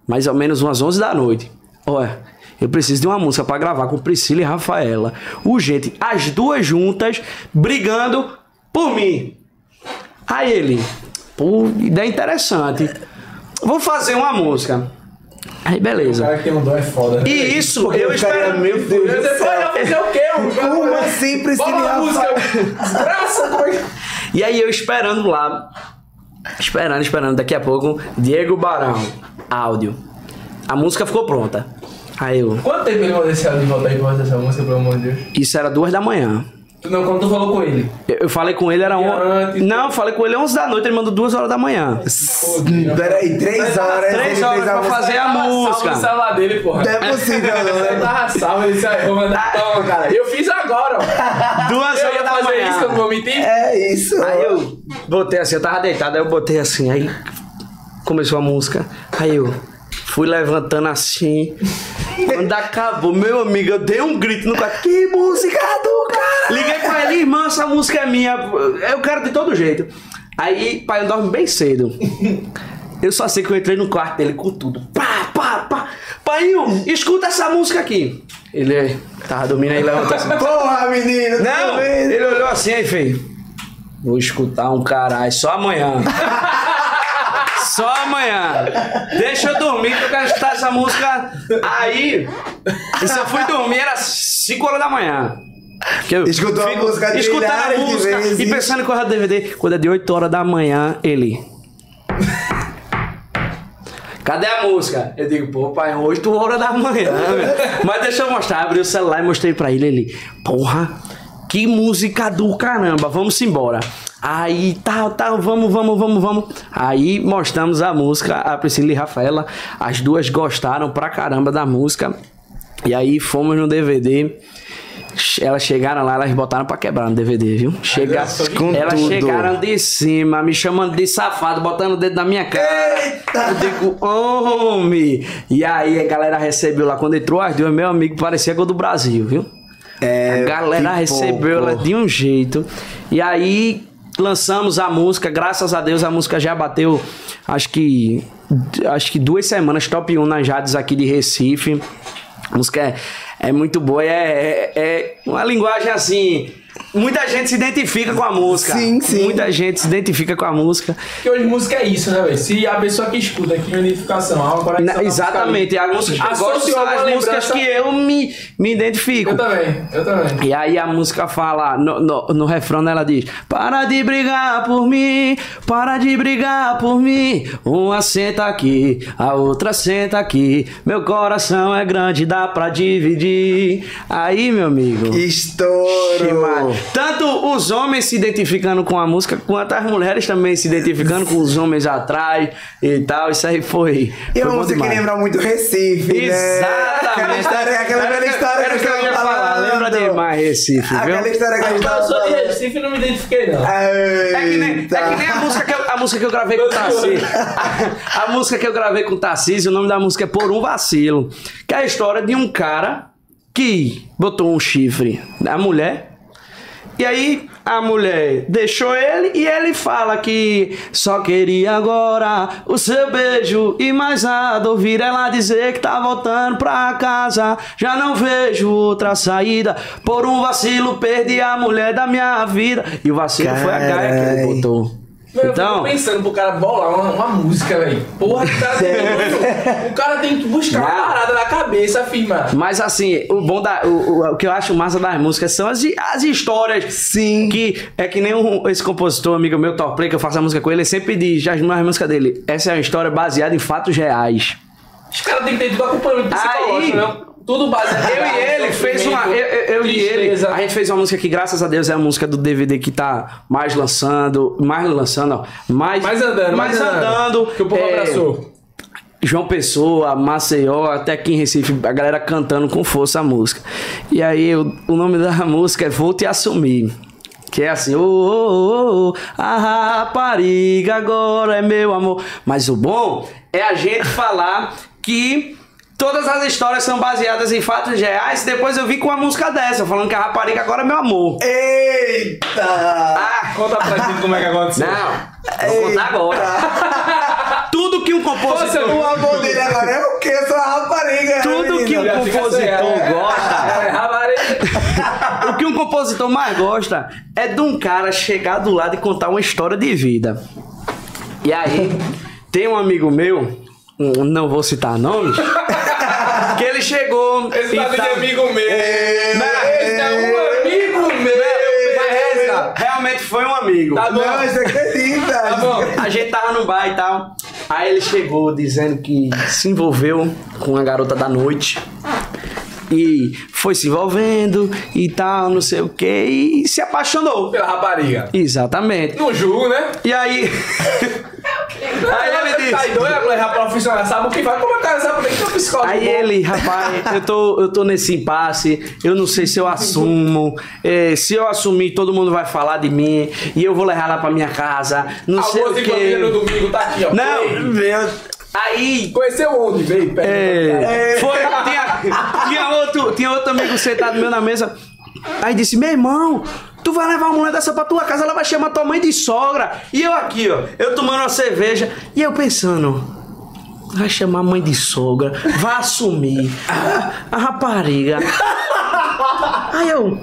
Mais ou menos umas 11 da noite. Olha, eu preciso de uma música pra gravar com Priscila e Rafaela. Urgente. As duas juntas brigando por mim. Aí ele, pô, ideia interessante. Vou fazer uma música. Aí O beleza. cara que é foda. E isso, Porque eu o espero. meu Deus céu. eu fazer o quê? Como assim, Priscila a música. E aí eu esperando lá, esperando, esperando, daqui a pouco, Diego Barão, áudio. A música ficou pronta. Aí eu, Quanto tempo ele mandou esse áudio de volta aí pra fazer essa música, pelo amor de Deus? isso era duas da manhã. Tu não, quando tu falou com ele. Eu, eu falei com ele, era um... antes? Não, eu falei com ele 11 da noite, ele mandou duas horas da manhã. Peraí, três horas. Três ele horas fez a pra fazer a salvo música. no celular dele, porra. Não é possível, não. Ele né? tava salvo, ele disse, "Ah, vou mandar. Toma, cara. Eu fiz agora, ó. Duas Eu horas ia da fazer manhã. isso, eu não vou mentir. É isso. Aí eu botei assim, eu tava deitado, aí eu botei assim, aí começou a música. Aí eu fui levantando assim. Quando acabou, meu amigo, eu dei um grito no quarto. Que música do cara! Liguei pra ele, irmã, essa música é minha. Eu quero de todo jeito. Aí, pai, eu dorme bem cedo. Eu só sei que eu entrei no quarto dele com tudo. Pá, pá, pá. Pai, escuta essa música aqui. Ele tava dormindo aí, levantou assim. Porra, menino. Não, ele olhou assim e fez. Vou escutar um caralho, só amanhã. só amanhã. Deixa eu dormir que eu quero escutar essa música. Aí, e se eu fui dormir, era 5 horas da manhã. Eu Escutou a música Escutando a milhares de música vezes. e pensando em correr do DVD. Quando é de 8 horas da manhã, ele. Cadê a música? Eu digo, pô, pai, 8 horas da manhã, velho. Mas deixa eu mostrar. Abri o celular e mostrei pra ele. Ele, porra, que música do caramba, vamos embora. Aí, tá, tá, vamos, vamos, vamos, vamos. Aí mostramos a música, a Priscila e Rafaela. As duas gostaram pra caramba da música. E aí fomos no DVD. Elas chegaram lá, elas botaram pra quebrar no DVD, viu? Chega... Com Elas tudo. chegaram de cima, me chamando de safado, botando o dedo na minha cara. Eu digo, homem! E aí a galera recebeu lá, quando entrou as duas, meu amigo, parecia gol do Brasil, viu? É, a galera recebeu pouco. ela de um jeito. E aí lançamos a música, graças a Deus a música já bateu, acho que acho que duas semanas top 1 nas rádios aqui de Recife. A música é, é muito boa, é, é, é uma linguagem assim muita gente se identifica com a música. Sim, sim. Muita gente se identifica com a música. Porque hoje música é isso, né, velho? Se a pessoa que escuta aqui uma identificação, há uma conexão. Música exatamente. ali. A música eu gosto as músicas que eu me, me identifico. Eu também, eu também. E aí a música fala, no, no, no refrão ela diz: Para de brigar por mim, para de brigar por mim. Uma senta aqui, a outra senta aqui. Meu coração é grande, dá pra dividir. Aí, meu amigo. Estouro! Tanto os homens se identificando com a música, quanto as mulheres também se identificando com os homens atrás e tal. Isso aí foi. E é foi uma música que lembra muito Recife, né? Exatamente. Aquela história, aquela velha história que que eu ia falar. Lembra demais Recife, viu? Aquela história que a gente Eu tava sou de falando. Recife e não me identifiquei, não. É que, nem, Eita. é que nem a música que eu, a música que eu gravei com o Tarcísio. A, a música que eu gravei com o Tarcísio, o nome da música é Por um Vacilo. Que é a história de um cara que botou um chifre na mulher. E aí a mulher deixou ele e ele fala que só queria agora o seu beijo e mais nada. Ouvir ela dizer que tá voltando pra casa. Já não vejo outra saída. Por um vacilo perdi a mulher da minha vida. E o vacilo foi a gaia que ele Carai. Eu Então, fico pensando pro cara bolar uma, uma música, velho. Porra, cara, tem, o cara tem que buscar uma Não. parada na cabeça, firma. mas assim, o bom da. O, o- o que eu acho massa das músicas são as, as histórias. Sim. Que é que nem um- esse compositor, amigo meu, Top Play, que eu faço a música com ele, ele sempre diz, as mais músicas dele, essa é uma história baseada em fatos reais. Os caras têm que ter tudo acompanhamento psicológico, Aí- né? Tudo baseado Eu e ele fez uma. Eu, eu- eu e ele. A gente fez uma música que, graças a Deus, é a música do DVD que tá mais lançando. Mais lançando, ó. Mais, Mais andando, mais mais andando. andando. Que o povo é, abraçou. João Pessoa, Maceió, até aqui em Recife, a galera cantando com força a música. E aí o, o nome da música é Vou Te Assumir. Que é assim, ô, ô, ô, a rapariga agora é meu amor. Mas o bom é a gente falar que todas as histórias são baseadas em fatos reais. Depois eu vi com uma música dessa, falando que a rapariga agora é meu amor. Eita! Ah, Conta pra gente como é que aconteceu. não, vou contar agora. Tudo que um compositor. O amor dele agora é o quê? Eu sou a rapariga. né, Tudo que fica compositor gosta. É, rapariga. O que um compositor mais gosta é de um cara chegar do lado e contar uma história de vida. E aí, tem um amigo meu, um- não vou citar nomes, que ele chegou. Esse e tá de amigo meu. Não, Esse é um amigo meu. Mas essa realmente foi um amigo. Tá bom. Não, isso acredita. Tá bom. A gente tava no bar e tal. Aí ele chegou dizendo que se envolveu com uma garota da noite. E foi se envolvendo e tal, não sei o que, e se apaixonou. Pela rapariga. Exatamente. Não julgo, né? E aí. aí ele Tá disse. doido, a mulher profissional sabe o que é que ela sabe que psicólogo? Aí ele, rapaz, eu tô, eu tô nesse impasse, eu não sei se eu assumo, eh, se eu assumir todo mundo vai falar de mim, e eu vou levar lá pra minha casa, não sei o família no que. domingo, tá aqui, ó. Não, meu. Aí Conheceu onde? Veio, pera. É, foi, tinha, tinha, outro, tinha outro amigo sentado meu na mesa. Aí disse: Meu irmão, tu vai levar uma mulher dessa pra tua casa, ela vai chamar tua mãe de sogra. E eu aqui, ó, eu tomando uma cerveja. E eu pensando: Vai chamar a mãe de sogra, vai assumir a, a rapariga. Aí eu,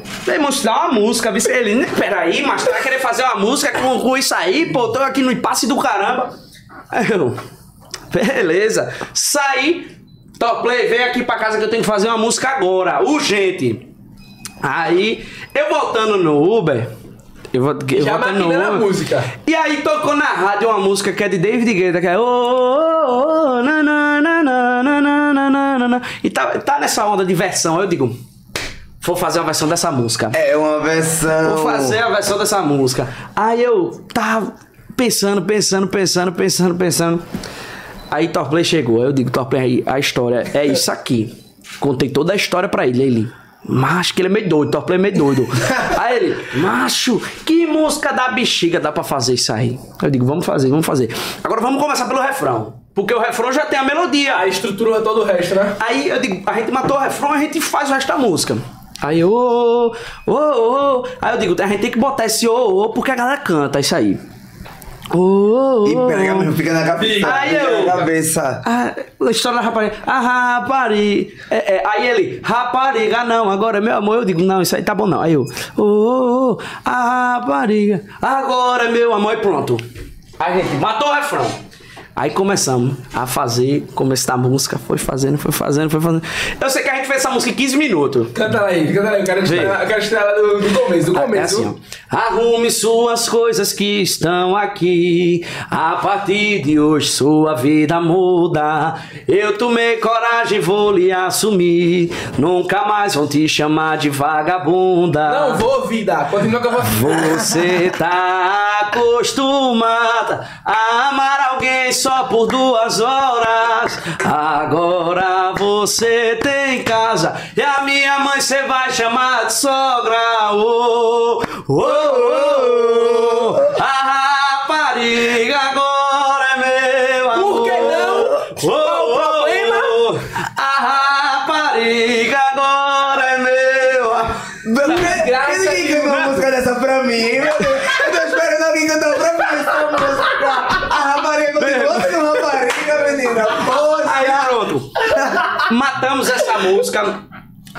isso dá uma música, viu? ele, "Né, peraí, mas tu vai querer fazer uma música com, com isso aí, pô, tô aqui no impasse do caramba. Aí eu, beleza, saí, Top Play, vem aqui pra casa que eu tenho que fazer uma música agora, urgente. Aí, eu voltando no Uber, eu, vou, eu Já voltando no Uber, música. e aí tocou na rádio uma música que é de David Guetta, que é oh, oh, oh, na, na, na, na, na, na, na, na, na. E tá, tá nessa onda de versão, eu digo, vou fazer uma versão dessa música. É uma versão. Vou fazer a versão dessa música. Aí eu tava pensando, pensando, pensando, pensando, pensando. Aí Torplay chegou. Aí eu digo, Torplay, a história é isso aqui. Contei toda a história pra ele. Ele, macho, que ele é meio doido, Torplay é meio doido. aí ele, macho, que música da bexiga dá pra fazer isso aí? Eu digo, vamos fazer, vamos fazer. Agora vamos começar pelo refrão. Porque o refrão já tem a melodia. A estrutura todo o resto, né? Aí eu digo, a gente matou o refrão, a gente faz o resto da música. Aí, ô, ô, ô, ô. Aí eu digo, a gente tem que botar esse ô, ô, porque a galera canta isso aí. Oh, oh, E pega mesmo, fica na cabeça. Aí eu- na cabeça. Ah, a história da rapariga. A rapariga. É, é, aí ele, rapariga, não, agora meu amor. Eu digo, não, isso aí tá bom não. Aí eu, ô, ô, ô, a rapariga, agora meu amor. E pronto. Aí a gente matou o refrão. Aí começamos a fazer, começo da música, foi fazendo, foi fazendo, foi fazendo. Eu sei que a gente fez essa música em 15 minutos. Canta lá aí, canta lá aí. Eu quero Vê. estrear, eu quero do, do começo, do É começo. assim, ó. Arrume suas coisas que estão aqui. A partir de hoje sua vida muda. Eu tomei coragem, vou lhe assumir. Nunca mais vão te chamar de vagabunda. Não vou, vida. Continua com a voz. Você tá acostumada a amar alguém só por duas horas. Agora você tem casa e a minha mãe você vai chamar de sogra. Oh, oh, oh, oh. A rapariga agora é meu amor. Por que não? Oh, oh, problema? oh. A rapariga agora é meu amor. Graças Ninguém a Deus. cantou uma música dessa pra mim, meu Deus. Pronto. Matamos essa música.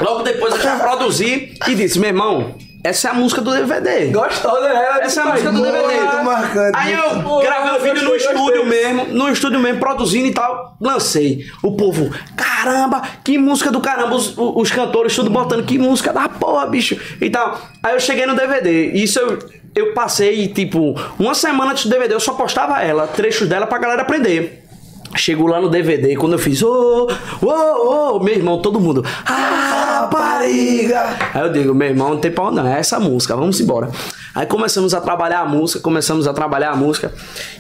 Logo depois eu já produzi e disse, meu irmão, essa é a música do DVD. Gostosa, né? Ela Essa é a música do "Vai, DVD. Muito marcante. Aí eu Pô, gravei um vídeo no estúdio mesmo, no estúdio mesmo, produzindo e tal, lancei. O povo, caramba, que música do caramba, os, os cantores tudo botando, que música da porra, bicho, e tal. Aí eu cheguei no DVD, isso eu, eu passei, tipo, uma semana antes do DVD, eu só postava ela, trechos dela pra galera aprender. Chegou lá no DVD, quando eu fiz, ô, ô, ô, meu irmão, todo mundo, ah, rapariga. Aí eu digo, meu irmão, não tem pau não, é essa música, vamos embora. Aí começamos a trabalhar a música, começamos a trabalhar a música.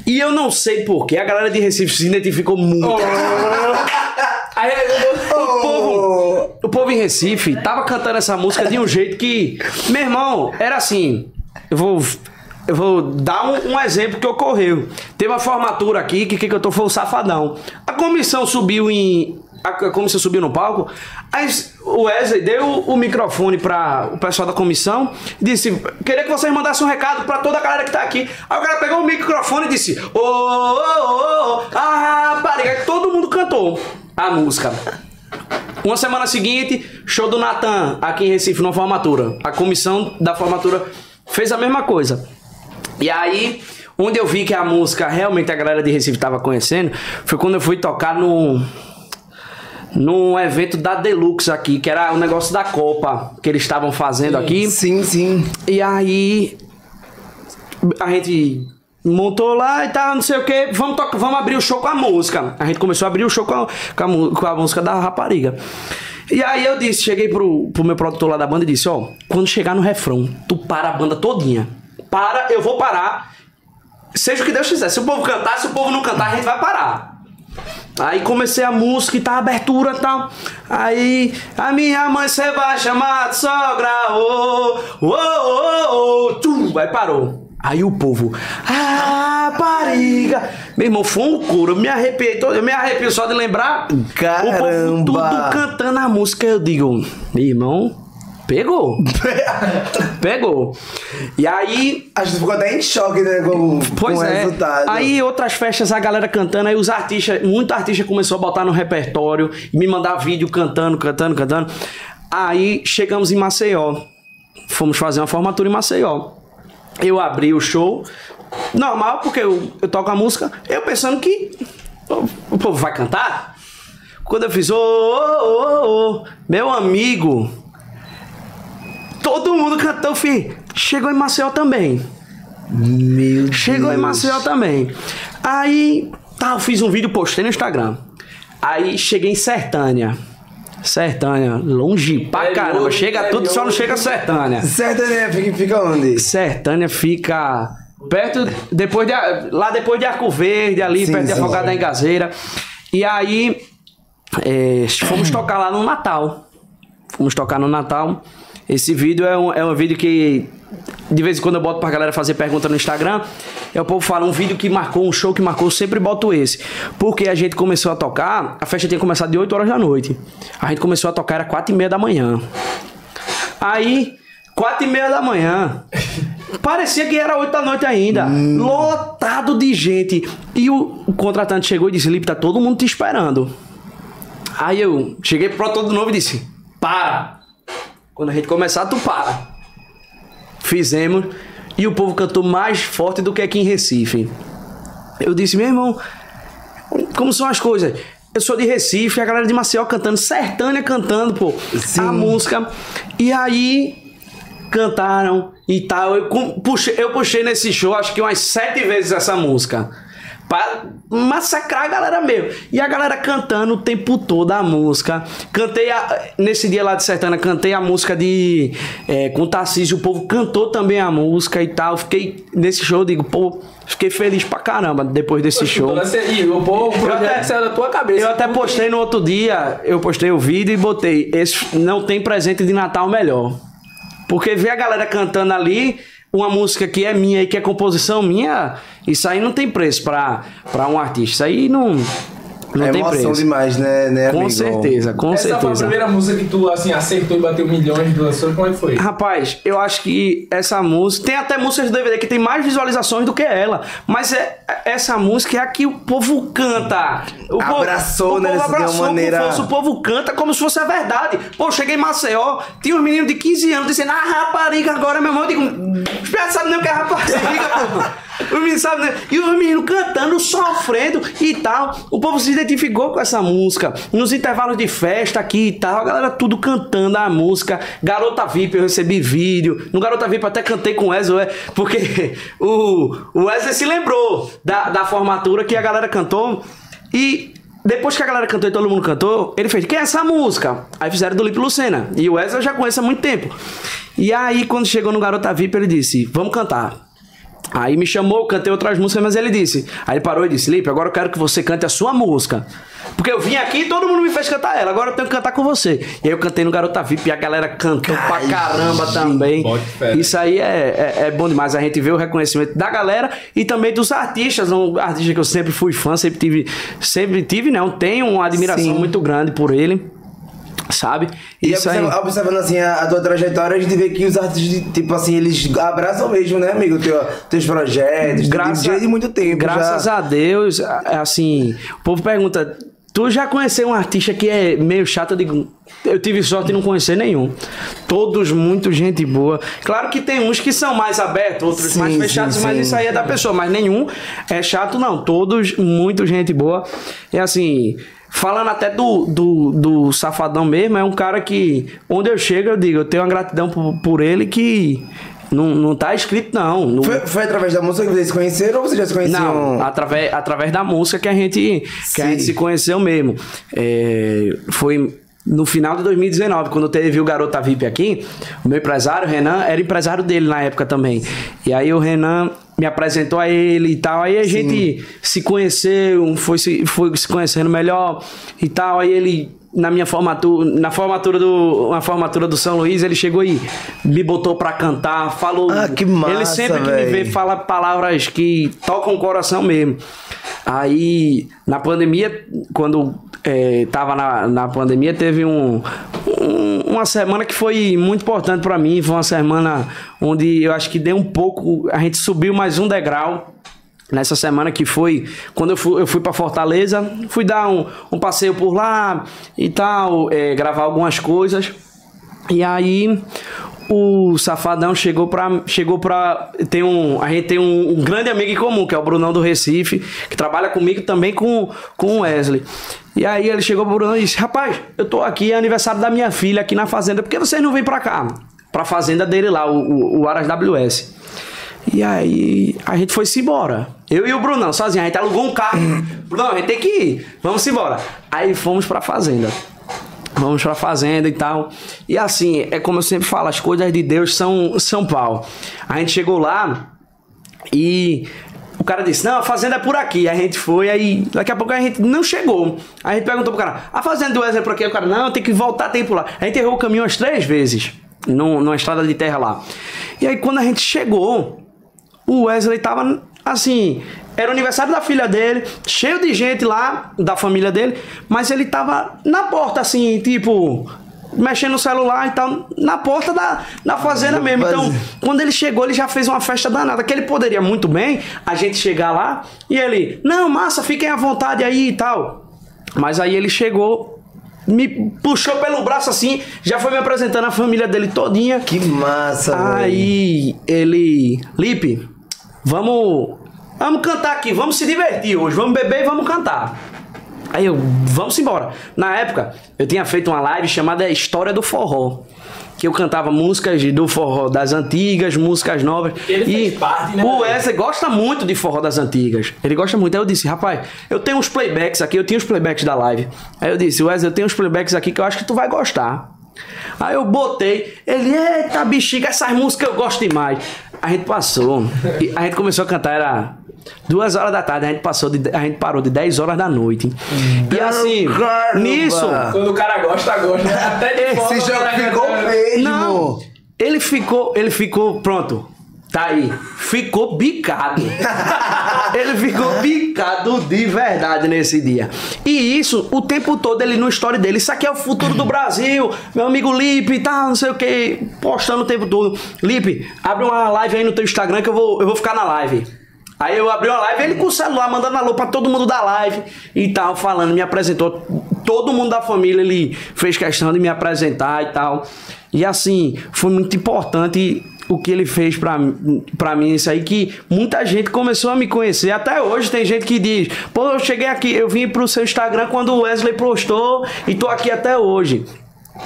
E eu não sei porquê, a galera de Recife se identificou muito. Aí eu O povo, o povo em Recife tava cantando essa música de um jeito que, meu irmão, era assim. Eu vou, eu vou dar um, um exemplo que ocorreu. Teve uma formatura aqui que que eu tô foi o safadão. A comissão subiu em a a comissão subiu no palco. Aí o Wesley deu o microfone para o pessoal da comissão disse: Queria que vocês mandassem um recado para toda a galera que tá aqui. Aí o cara pegou o microfone e disse: Ô, ô, ô, ah, rapariga. Todo mundo cantou a música. Uma semana seguinte, show do Natan, aqui em Recife, numa formatura. A comissão da formatura fez a mesma coisa. E aí, onde eu vi que a música realmente a galera de Recife tava conhecendo, foi quando eu fui tocar no. Num evento da Deluxe aqui, que era o negócio da Copa que eles estavam fazendo aqui. Sim, sim. E aí a gente montou lá e tal, não sei o que, vamos, tocar, vamos abrir o show com a música. A gente começou a abrir o show com a, com a, com a música da rapariga. E aí eu disse, cheguei pro, pro meu produtor lá da banda e disse, ó, quando chegar no refrão, tu para a banda todinha. Para, eu vou parar. Seja o que Deus quiser. Se o povo cantar, se o povo não cantar, a gente vai parar. Aí comecei a música e tá a abertura e tal. Aí a minha mãe você vai chamar de sogra. Ô, ô, ô, ô, tchum, Aí parou. Aí o povo, ah, pariga. Meu irmão, foi um coro. Eu me arrepiei. Eu me arrepio só de lembrar. O povo Caramba. tudo cantando a música. Eu digo, meu irmão, pegou. pegou. E aí Acho que ficou até em choque, né? Com, Pois com o é. resultado. Aí outras festas a galera cantando, aí os artistas, muito artista começou a botar no repertório e me mandar vídeo cantando, cantando, cantando. Aí chegamos em Maceió. Fomos fazer uma formatura em Maceió. Eu abri o show, normal, porque eu, eu toco a música, eu pensando que o, o povo vai cantar. Quando eu fiz, ô, ô, ô, ô, meu amigo, todo mundo cantou, filho. Chegou em Maceió também. Meu Chegou em. Maceió também. Aí, tá, eu fiz um vídeo, postei no Instagram. Aí cheguei em Sertânia. Sertânia, longe pra Interior, caramba. Chega tudo, só não chega. Sertânia. Certo, né? Fica, fica onde? Sertânia fica perto, depois de, lá depois de Arco Verde, ali, Sim, perto de sim. Afogado da Engazeira. E aí, é, fomos tocar lá no Natal. Fomos tocar no Natal. Esse vídeo é um, é um vídeo que de vez em quando eu boto pra galera fazer pergunta no Instagram. É o povo fala, um vídeo que marcou, um show que marcou, eu sempre boto esse. Porque a gente começou a tocar, a festa tinha começado de 8 horas da noite. A gente começou a tocar, era 4 e meia da manhã. Aí, quatro e meia da manhã, Parecia que era 8 da noite ainda. Hum. Lotado de gente. E o, o contratante chegou e disse: Lipe, tá todo mundo te esperando. Aí eu cheguei pro todo novo e disse: Para! Quando a gente começar, tu para. Fizemos. E o povo cantou mais forte do que aqui em Recife. Eu disse, meu irmão, como são as coisas? Eu sou de Recife, a galera de Maceió cantando, Sertânia cantando, pô, Sim. a música. E aí cantaram e tal. Eu puxei, eu puxei nesse show acho que umas sete vezes essa música. Pra massacrar a galera mesmo. E a galera cantando o tempo todo a música. Cantei a, nesse dia lá de Sertana, cantei a música de. É, com o Tarcísio, o povo cantou também a música e tal. Fiquei nesse show, digo, pô, fiquei feliz pra caramba depois desse Poxa, show. E o povo, o até, saiu da tua cabeça. Eu até postei no outro dia, eu postei o vídeo e botei. Esse não tem presente de Natal melhor. Porque ver a galera cantando ali uma música que é minha e que é composição minha, isso aí não tem preço para um artista. Isso aí não. Não é tem emoção preço. demais, né, né Com certeza, com Essa certeza. foi a primeira música que tu, assim, acertou e bateu milhões de lançadores, como é que foi? Rapaz, eu acho que essa música... Tem até músicas do DVD que tem mais visualizações do que ela. Mas é, essa música é a que o povo canta. O abraçou, povo, né? O povo abraçou maneira... como fosse, o povo canta como se fosse a verdade. Pô, cheguei em Maceió, tinha uns meninos de 15 anos dizendo, ah, rapariga, agora meu irmão. Eu digo, os sabe nem o que é rapariga. Os meninos sabem, né? E os meninos cantando, sofrendo e tal. O povo se identificou com essa música. Nos intervalos de festa aqui e tal, a galera tudo cantando a música. Garota VIP, eu recebi vídeo. No Garota VIP até cantei com o Wesley, porque o, o Wesley se lembrou da, da formatura que a galera cantou. E depois que a galera cantou e todo mundo cantou, ele fez: Quem é essa música? Aí fizeram do Lipe Lucena. E o Wesley eu já conheço há muito tempo. E aí, quando chegou no Garota VIP, ele disse: Vamos cantar. Aí me chamou, cantei outras músicas, mas ele disse. Aí ele parou e disse: Lipe, agora eu quero que você cante a sua música. Porque eu vim aqui e todo mundo me fez cantar ela, agora eu tenho que cantar com você. E aí eu cantei no Garota VIP e a galera cantou Ai, pra caramba gente, também. Isso aí é, é, é, bom demais. A gente vê o reconhecimento da galera e também dos artistas. Um artista que eu sempre fui fã, sempre tive, sempre tive, não, tenho uma admiração Sim. muito grande por ele sabe? E Isso observa, aí... observando assim a, a, tua trajetória, a gente vê que os artistas, tipo assim, eles abraçam mesmo, né, amigo? Teu, teus projetos, graças de, de muito tempo. Graças já. a Deus, assim, o povo pergunta. Tu já conheceu um artista que é meio chato? Eu digo, eu tive sorte de não conhecer nenhum. Todos muito gente boa. Claro que tem uns que são mais abertos, outros sim, mais fechados, sim, mas sim. isso aí é da pessoa. Mas nenhum é chato, não. Todos muito gente boa. E assim, Falando até do, do, do Safadão mesmo, é um cara que, onde eu chego, eu digo, eu tenho uma gratidão por, por ele que não, não tá escrito, não. não... Foi, foi, através da música que vocês se conheceram ou vocês já se conheciam? Não, através, através da música que a gente, que a gente se conheceu mesmo. É, foi no final de 2019, quando teve o Garota VIP aqui, o meu empresário, o Renan, era empresário dele na época também. E aí o Renan me apresentou a ele e tal. Aí a Sim. gente se conheceu, foi se, foi se conhecendo melhor e tal. Aí ele na minha formatura, na formatura do, na formatura do São Luís, ele chegou e me botou para cantar, falou. Ah, que massa, Ele sempre véio. que me vê fala palavras que tocam o coração mesmo. Aí, na pandemia, quando é, tava na, na pandemia, teve um, um, uma semana que foi muito importante para mim. Foi uma semana onde eu acho que deu um pouco, a gente subiu mais um degrau nessa semana que foi quando eu fui, eu fui para Fortaleza, fui dar um, um passeio por lá e tal, é, gravar algumas coisas. E aí o Safadão chegou pra. Chegou pra tem um, a gente tem um, um, grande amigo em comum, que é o Brunão do Recife, que trabalha comigo também com, com o Wesley. E aí ele chegou pro Brunão e disse: Rapaz, eu tô aqui, é aniversário da minha filha aqui na fazenda, por que vocês não vêm pra cá? Pra fazenda dele lá, o, o, o Aras WS. E aí a gente foi-se embora. Eu e o Brunão, sozinho, a gente alugou um carro. Brunão, a gente tem que ir, vamos embora. Aí fomos pra fazenda vamos pra fazenda e tal. E assim, é como eu sempre falo, as coisas de Deus são São Paulo. A gente chegou lá e o cara disse: Não, a fazenda é por aqui. A gente foi, aí daqui a pouco a gente não chegou. Aí a gente perguntou pro cara: A fazenda do Wesley é por aqui? O cara: Não, tem que voltar, tem que pular. A gente errou o caminho umas três vezes num, numa estrada de terra lá. E aí quando a gente chegou, o Wesley tava assim, era o aniversário da filha dele, cheio de gente lá, da família dele, mas ele tava na porta, assim, tipo, mexendo no celular e tal, na porta da, da fazenda mesmo. Então, quando ele chegou, ele já fez uma festa danada. Que ele poderia muito bem a gente chegar lá e ele, não, massa, fiquem à vontade aí e tal. Mas aí ele chegou, me puxou pelo braço assim, já foi me apresentando a família dele todinha. Que massa. Aí ele, Lipe, vamos, vamos cantar aqui, vamos se divertir hoje, vamos beber e vamos cantar. Aí eu, vamos embora. Na época, eu tinha feito uma live chamada História do Forró. Que eu cantava músicas do forró das antigas, músicas novas. Ele fez parte, né, O? Wesley gosta muito de forró das antigas. Ele gosta muito. Aí eu disse, rapaz, eu tenho uns playbacks aqui, eu tinha os playbacks da live. Aí eu disse, Wesley, eu tenho uns playbacks aqui que eu acho que tu vai gostar. Aí eu botei, ele, eita bexiga, essas músicas eu gosto demais. A gente passou, e a gente começou a cantar, era duas horas da tarde, a gente passou, de, a gente parou de 10 horas da noite. E assim, Caramba! nisso, Quando o cara gosta, gosta. Até de fora. Esse o jogo ficou mesmo. não, ele ficou, ele ficou, pronto. Tá aí, ficou bicado. ele ficou bicado de verdade nesse dia. E isso, o tempo todo, ele no story dele. Isso aqui é o futuro do Brasil. Meu amigo Lipe, tá, não sei o que, postando o tempo todo. Lipe, abre uma live aí no teu Instagram que eu vou, eu vou ficar na live. Aí eu abri uma live, ele com o celular, mandando alô pra todo mundo da live e tal, falando, me apresentou. Todo mundo da família, ele fez questão de me apresentar e tal. E assim, foi muito importante o que ele fez pra mim, isso aí, que muita gente começou a me conhecer. Até hoje tem gente que diz, pô, eu cheguei aqui, eu vim pro seu Instagram quando o Wesley postou e tô aqui até hoje.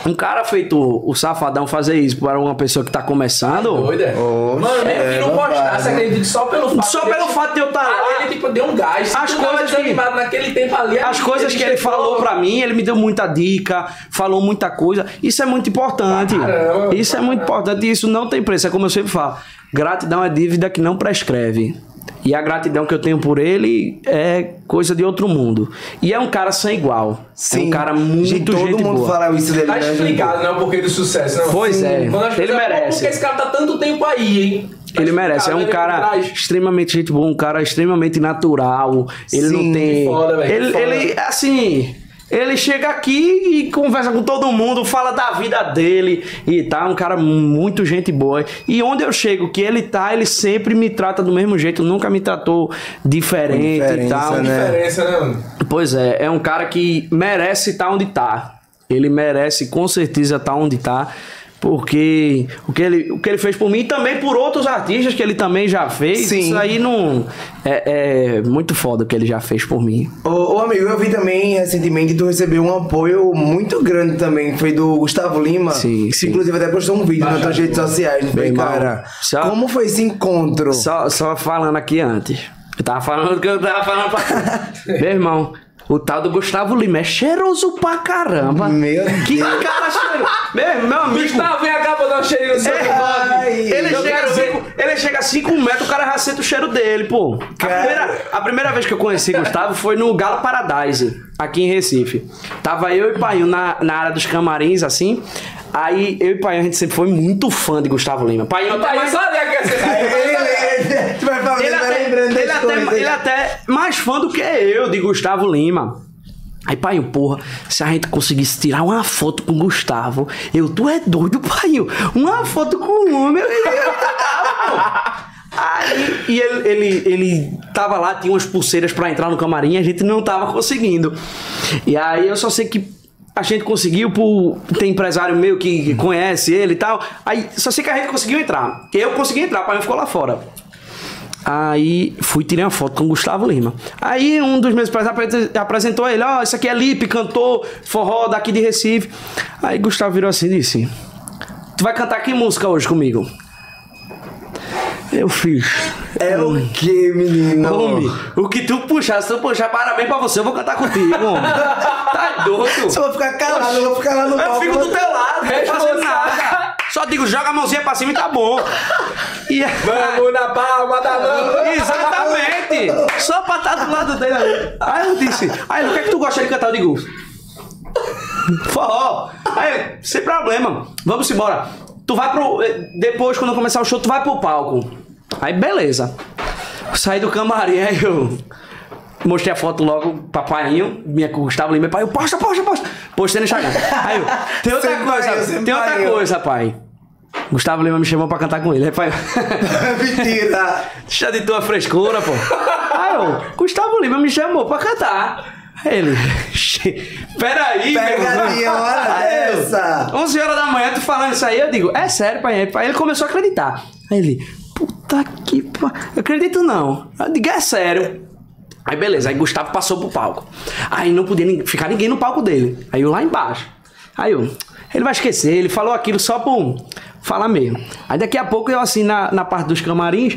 Um cara feito o Safadão fazer isso para uma pessoa que tá começando. É? Oxe, Mano, mesmo que é, não não postasse, para. acredito só pelo fato Só de- pelo fato de eu estar lá. Ali ele tipo, deu um gás. As coisas que- naquele tempo ali. As ele- coisas que ele falou pra mim, ele me deu muita dica, falou muita coisa. Isso é muito importante. Caramba, isso é muito importante e isso não tem preço. É como eu sempre falo: gratidão é dívida que não prescreve. E a gratidão que eu tenho por ele é coisa de outro mundo. E é um cara sem igual. é um cara muito gente, todo gente mundo boa. fala isso dele, Tá né, explicado, né? O porquê do sucesso, né? Pois é. Quando as Ele merece. Por que esse cara tá tanto tempo aí, hein? Tá Ele merece, é um né? cara traz. extremamente gente boa, um cara extremamente natural. Ele Sim, não tem. foda, ele, foda. ele, assim. Ele chega aqui e conversa com todo mundo, fala da vida dele e tá, um cara muito gente boa. E onde eu chego, que ele tá, ele sempre me trata do mesmo jeito, nunca me tratou diferente e tal. né? Diferença, né, mano? Pois é, é um cara que merece estar onde tá. Ele merece com certeza estar onde tá. Porque o que, ele, o que ele fez por mim e também por outros artistas que ele também já fez, Sim. isso aí não. É, é muito foda o que ele já fez por mim. Ô, ô, amigo, eu vi também recentemente que tu recebeu um apoio muito grande também. Foi do Gustavo Lima. Sim, que sim. inclusive até postou um vídeo nas tuas redes sociais. Não foi, cara? só- Como foi esse encontro? Só, só falando aqui antes. Eu tava falando que eu tava falando pra. Meu irmão. O tal do Gustavo Lima é cheiroso pra caramba. Meu que Deus. cara cheiroso. Meu, meu amigo. Gustavo, vem cá pra dar um cheirinho no seu É, ai, Ele chega, cinco, ele chega a 5 metros, o cara já sente o cheiro dele, pô. A primeira, a primeira vez que eu conheci Gustavo foi no Galo Paradise, aqui em Recife. Tava eu e Painho na, na área dos camarins, assim. Aí eu e Painho, a gente sempre foi muito fã de Gustavo Lima. Painho Tá mais, só ali tu vai falando, ele, vai até, lembrando ele, até, coisas. ele até mais fã do que eu de Gustavo Lima. Aí, pai, porra, se a gente conseguisse tirar uma foto com o Gustavo, eu, tu é doido, pai? Uma foto com o homem, eu tirar, pô. Aí, e ele, ele, ele tava lá, tinha umas pulseiras pra entrar no camarim, a gente não tava conseguindo. E aí eu só sei que a gente conseguiu por. Tem empresário meu que que conhece ele e tal. Aí só sei que a gente conseguiu entrar. Eu consegui entrar, o pai ficou lá fora. Aí fui tirei uma foto com o Gustavo Lima. Aí um dos meus pais apre- apresentou ele: Ó, isso aqui é Lipe, cantor forró daqui de Recife. Aí Gustavo virou assim e disse: Tu vai cantar que música hoje comigo? Eu fiz. É o que, menino? Homem, o que tu puxar, se tu puxar, parabéns pra você, eu vou cantar contigo, homem. Tá doido? Só vou ficar calado, eu vou ficar lá no Eu palco. fico do teu lado, não Responsável. nada. Só digo, joga a mãozinha pra cima e tá bom. E Vamos na palma da mão. Exatamente! Só pra estar do lado dele. Aí eu disse, aí o que é que tu gosta de cantar? Eu digo, forró. Aí sem problema, vamos embora. Tu vai pro. eh, Depois, quando começar o show, tu vai pro palco. Aí beleza. Saí do camarim, aí eu. mostrei a foto logo pra painho, minha Gustavo Lima, pai, eu posta, posta, posta. Postei no Instagram. Aí eu, tem outra Sem coisa, sem tem outra painho. coisa, pai. Gustavo Lima me chamou pra cantar com ele. Pai, Mentira. deixa de tua frescura, pô. Aí eu, Gustavo Lima me chamou pra cantar. Aí ele, peraí, meu irmão. Pegadinha, hora dessa. 11 horas da manhã, tu falando isso aí, eu digo, é sério, pai. Aí ele começou a acreditar. Aí ele, puta que pa... Eu acredito não. Eu digo, é sério. Aí beleza, aí Gustavo passou pro palco. Aí não podia ficar ninguém no palco dele. Aí eu lá embaixo. Aí eu, ele vai esquecer, ele falou aquilo só por falar mesmo. Aí daqui a pouco eu assim na, na parte dos camarins,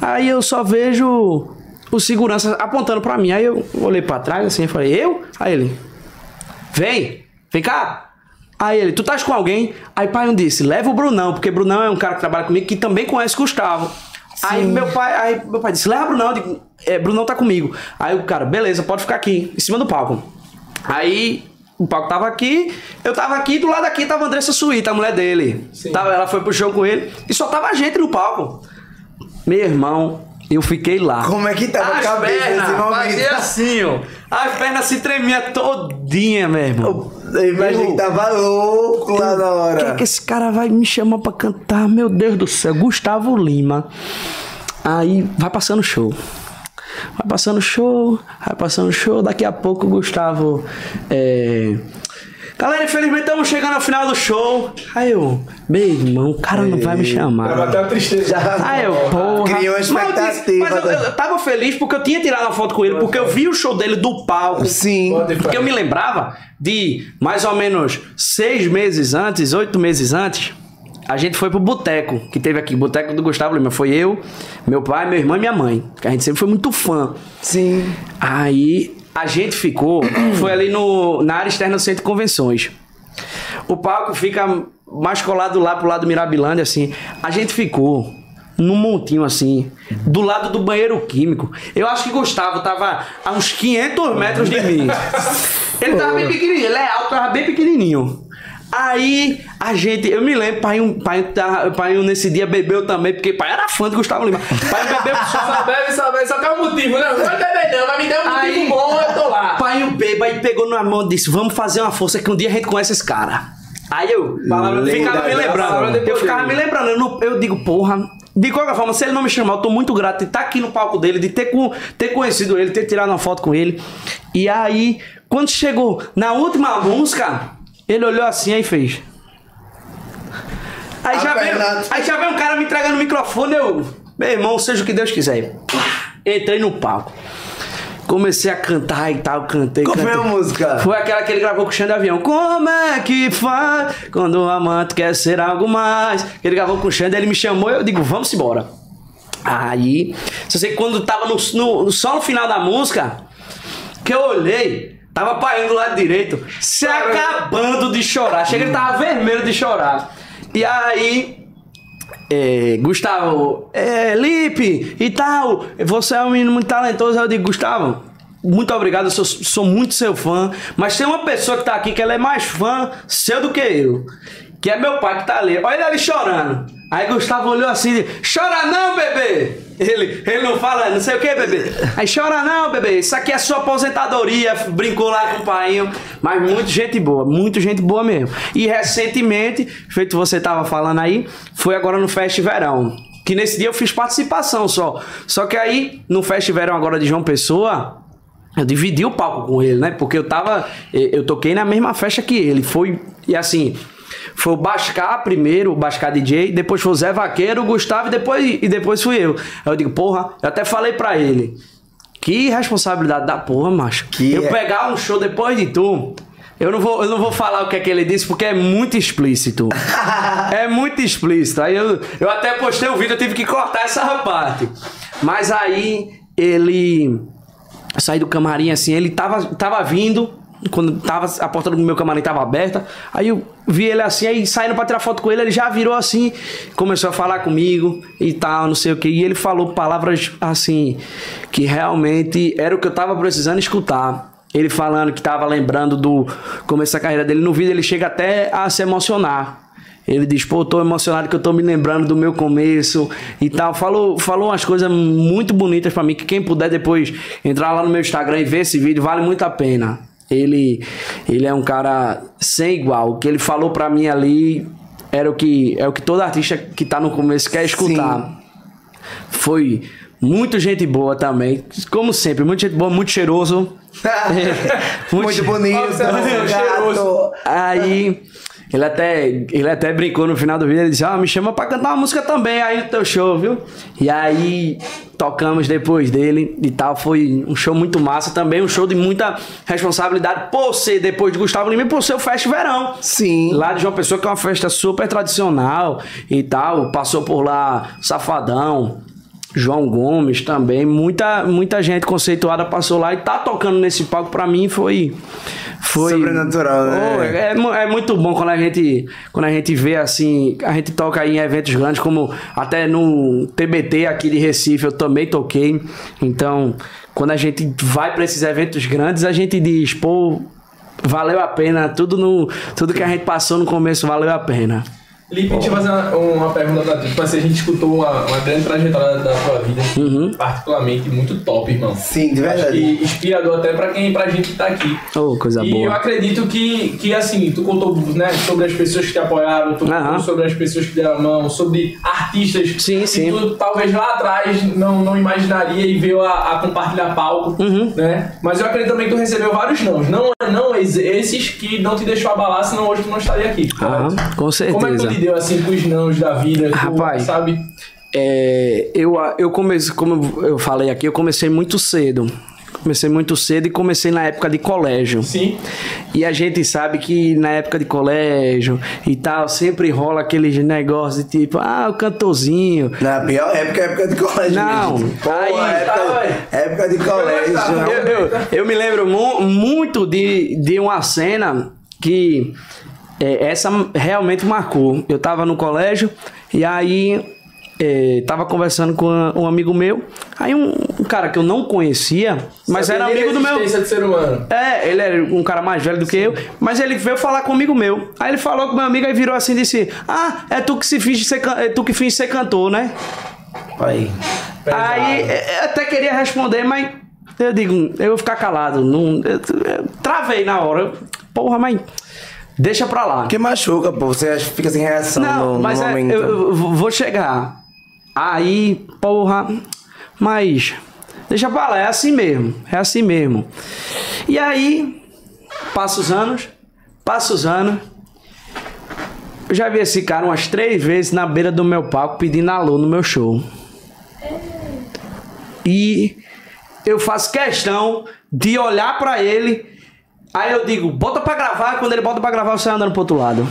aí eu só vejo o segurança apontando pra mim. Aí eu olhei pra trás assim e falei, eu? Aí ele, vem, vem cá. Aí ele, tu estás com alguém? Aí pai um disse, leva o Brunão, porque Brunão é um cara que trabalha comigo que também conhece Gustavo. Aí meu pai, aí meu pai disse, leva o Brunão, eu digo, é, Brunão tá comigo. Aí o cara, beleza, pode ficar aqui, em cima do palco. Aí o palco tava aqui, eu tava aqui, do lado aqui tava a Andressa Suíta, a mulher dele. Tava, ela foi pro show com ele e só tava a gente no palco. Meu irmão, eu fiquei lá. Como é que tava a As cabeça pernas nesse momento? fazia assim, ó. As pernas se tremiam todinha, meu irmão. Eu imaginei Eu- que tava louco lá na O que, hora. é que esse cara vai me chamar pra cantar? Meu Deus do céu, Gustavo Lima. Aí vai passando show. Vai passando show, vai passando show. Daqui a pouco o Gustavo. É... Galera, infelizmente estamos chegando ao final do show. Aí eu, meu irmão, o cara não vai me chamar. Tava até uma tristeza. Aí eu, porra. Criou uma Mas eu disse- expectativa, Mas eu, né? eu tava feliz porque eu tinha tirado uma foto com ele, porque eu vi o show dele do palco. Sim. Porque eu me lembrava de mais ou menos seis meses antes, oito meses antes, a gente foi pro boteco que teve aqui, boteco do Gustavo Lima. Foi eu, meu pai, meu irmão e minha mãe. Que a gente sempre foi muito fã. Sim. Aí a gente ficou, foi ali no, na área externa do centro de convenções. O palco fica mais colado lá pro lado do Mirabilândia, assim. A gente ficou num montinho assim, do lado do banheiro químico. Eu acho que Gustavo tava a uns 500 metros de mim. Ele tava bem pequenininho, ele é alto, tava bem pequenininho. Aí a gente, eu me lembro, pai, um, pai, tava- pai um nesse dia bebeu também, porque pai era fã de Gustavo Lima. Pai bebeu Só só bebe, só bebe, só tem um motivo, né? Não vai beber não, mas me dê um motivo Aí- bom, eu tô lá. Pai o beba e pegou na mão e disse: Vamos fazer uma força que um dia a gente conhece esse cara. Aí eu Palavra ficava me lembrando. Eu ficava me lembrando. Eu, não- eu digo, porra. De qualquer forma, se ele não me chamar, eu tô muito grato de estar aqui no palco dele, de ter, com- ter conhecido ele, ter tirado uma foto com ele. E aí, quando chegou na última música, ele olhou assim e fez. Aí já, veio, aí já veio um cara me entregando o microfone, eu. Meu irmão, seja o que Deus quiser. Entrei no palco. Comecei a cantar e tal, cantei. Qual foi cantei. a música? Foi aquela que ele gravou com o Xande de Avião. Como é que faz quando o amante quer ser algo mais? Ele gravou com o Xande, ele me chamou eu digo, vamos embora. Aí, só sei que quando tava no, no- só no final da música, que eu olhei, tava pai do lado direito, se acabando de chorar. Chega, ele tava vermelho de chorar. E aí, é, Gustavo, é, Lipe e tal, você é um menino muito talentoso. Eu digo, Gustavo, muito obrigado, eu sou, sou muito seu fã. Mas tem uma pessoa que tá aqui que ela é mais fã seu do que eu. Que é meu pai que tá ali. Olha ele ali chorando. Aí Gustavo olhou assim chora não, bebê! Ele, ele não fala, não sei o que, bebê. Aí chora não, bebê. Isso aqui é sua aposentadoria. Brincou lá com o pai. Mas muito gente boa, muito gente boa mesmo. E recentemente, feito você tava falando aí, foi agora no Fest Verão. Que nesse dia eu fiz participação só. Só que aí, no Fest Verão agora de João Pessoa, eu dividi o palco com ele, né? Porque eu tava. eh, Eu toquei na mesma festa que ele. Foi. E assim. Foi o Bascar primeiro, o Bascar DJ, depois foi o Zé Vaqueiro, o Gustavo e depois, e depois fui eu. Aí eu digo, porra, eu até falei pra ele. Que responsabilidade da porra, macho. Que eu é- pegar um show depois de tu. Eu não, vou, eu não vou falar o que é que ele disse porque é muito explícito. é muito explícito. Aí eu, eu até postei o vídeo, eu tive que cortar essa parte. Mas aí ele. Eu saí do camarim assim, ele tava, tava vindo. Quando tava, a porta do meu camarim tava aberta, aí eu vi ele assim, aí saindo pra tirar foto com ele, ele já virou assim, começou a falar comigo e tal, não sei o que. E ele falou palavras assim, que realmente era o que eu tava precisando escutar. Ele falando que tava lembrando do começo da carreira dele. No vídeo ele chega até a se emocionar. Ele diz, pô, tô emocionado que eu tô me lembrando do meu começo e tal. Falou, falou umas coisas muito bonitas para mim, que quem puder depois entrar lá no meu Instagram e ver esse vídeo, vale muito a pena. Ele, ele é um cara sem igual. O que ele falou para mim ali era o que é o que todo artista que tá no começo quer escutar. Sim. Foi muito gente boa também, como sempre, muito gente boa, muito cheiroso. muito, muito bonito, cheiroso. Aí ele até, ele até brincou no final do vídeo, ele disse, ah, me chama pra cantar uma música também aí no teu show, viu? E aí tocamos depois dele e tal, foi um show muito massa também, um show de muita responsabilidade por ser, depois de Gustavo Lima, por ser o Festa Verão. Sim. Lá de João Pessoa, que é uma festa super tradicional e tal, passou por lá Safadão, João Gomes também, muita, muita gente conceituada passou lá e tá tocando nesse palco para mim foi foi sobrenatural, né? Oh, é, é, muito bom quando a gente quando a gente vê assim, a gente toca em eventos grandes como até no TBT aqui de Recife eu também toquei. Então, quando a gente vai para esses eventos grandes, a gente diz, pô, valeu a pena, tudo no tudo que a gente passou no começo valeu a pena. Lipe, deixa eu fazer uma, uma pergunta pra ti. Tipo assim, a gente escutou uma, uma grande trajetória da tua vida, uhum. particularmente muito top, irmão. Sim, de verdade. E inspirador até pra, quem, pra gente que tá aqui. Oh, coisa e boa. E eu acredito que, que, assim, tu contou né, sobre as pessoas que te apoiaram, tu contou sobre as pessoas que deram a mão, sobre artistas sim, sim. que tu talvez lá atrás não, não imaginaria e veio a, a compartilhar palco, uhum. né? Mas eu acredito também que tu recebeu vários não. Não, não esses que não te deixou abalar, senão hoje tu não estaria aqui. Ah, com certeza. Deu assim com os nãos da vida? Rapaz, tu, sabe? É, eu, eu comecei, como eu falei aqui, eu comecei muito cedo. Comecei muito cedo e comecei na época de colégio. Sim. E a gente sabe que na época de colégio e tal, sempre rola aqueles negócios de tipo, ah, o cantorzinho. Na pior época é época de colégio. Não, Pô, aí, época, tá, época de colégio. Eu, eu, eu me lembro mu muito de, de uma cena que é, essa realmente marcou. Eu tava no colégio e aí é, tava conversando com um amigo meu. Aí um, um cara que eu não conhecia, mas era amigo do meu. De ser humano. É, ele era um cara mais velho do que eu, mas ele veio falar comigo meu. Aí ele falou com meu amigo e virou assim e disse: Ah, é tu que se finge ser, é tu que finge ser cantor, né? Aí. Aí eu até queria responder, mas eu digo, eu vou ficar calado. Não, eu, eu, travei na hora. Porra, mas Deixa pra lá. Que machuca, pô. Você fica sem reação Não, no, mas no é, momento. Eu, eu vou chegar. Aí, porra. Mas. Deixa pra lá, é assim mesmo. É assim mesmo. E aí, passa os anos. Passa os anos. Eu já vi esse cara umas três vezes na beira do meu palco pedindo alô no meu show. E eu faço questão de olhar para ele Aí eu digo, bota pra gravar, quando ele bota pra gravar, você andando pro outro lado.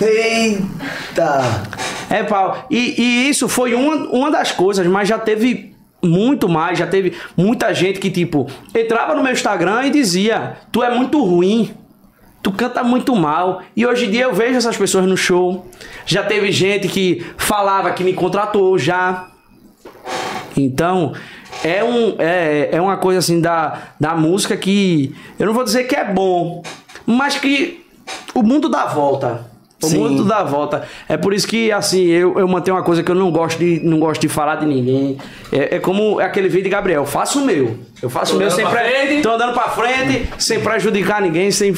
Eita! É, pau. E, e isso foi uma, uma das coisas, mas já teve muito mais, já teve muita gente que, tipo, entrava no meu Instagram e dizia: Tu é muito ruim, tu canta muito mal. E hoje em dia eu vejo essas pessoas no show. Já teve gente que falava que me contratou já. Então, é, um, é, é uma coisa assim da, da música que eu não vou dizer que é bom, mas que o mundo dá volta. O Sim. mundo dá volta. É por isso que, assim, eu, eu mantenho uma coisa que eu não gosto de, não gosto de falar de ninguém. É, é como aquele vídeo de Gabriel. Eu faço o meu. Eu faço o meu sem pre... Tô andando pra frente, sem prejudicar ninguém, sem,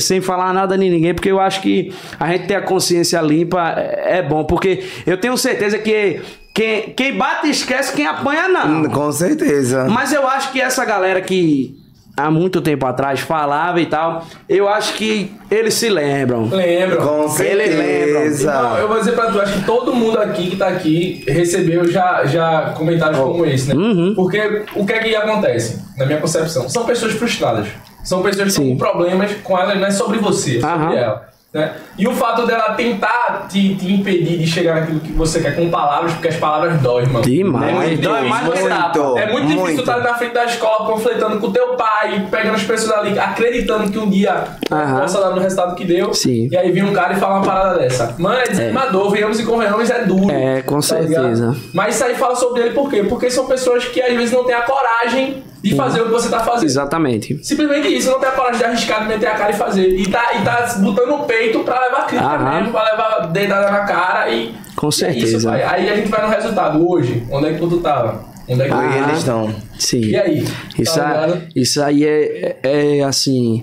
sem falar nada de ninguém, porque eu acho que a gente ter a consciência limpa é, é bom. Porque eu tenho certeza que quem, quem bate esquece, quem apanha não. Com certeza. Mas eu acho que essa galera que há muito tempo atrás falava e tal, eu acho que eles se lembram. Lembram. Com certeza. Então, eu vou dizer pra tu, acho que todo mundo aqui que tá aqui recebeu já, já comentários oh. como esse, né? Uhum. Porque o que é que acontece, na minha concepção? São pessoas frustradas. São pessoas que têm problemas com elas, não é sobre você, é sobre uhum. ela. Né? E o fato dela tentar te, te, impedir de chegar naquilo que você quer com palavras, porque as palavras doem, mano. Demais. É muito, dói mais muito, muito, É muito difícil muito. estar na frente da escola panfletando com teu pai, pegando as pessoas ali, acreditando que um dia uhum. possa dar no resultado que deu. Sim. E aí vir um cara e falar uma parada dessa. Mano, é desanimador, é. venhamos e convenhamos, é duro. É, com tá certeza. Mas isso aí fala sobre ele por quê? Porque são pessoas que às vezes não têm a coragem de fazer o que você tá fazendo. Exatamente. Simplesmente isso, não tem a coragem de arriscar, de meter a cara e fazer. E tá, e tá botando o peito pra levar crítica Aham. mesmo, pra levar dedada na cara e. Com e é certeza. isso, aí a gente vai no resultado. Hoje, onde é que tu tava? Onde é que Ah. eles estão. Sim. E aí? Isso, Tá a- isso aí é, é, é, assim.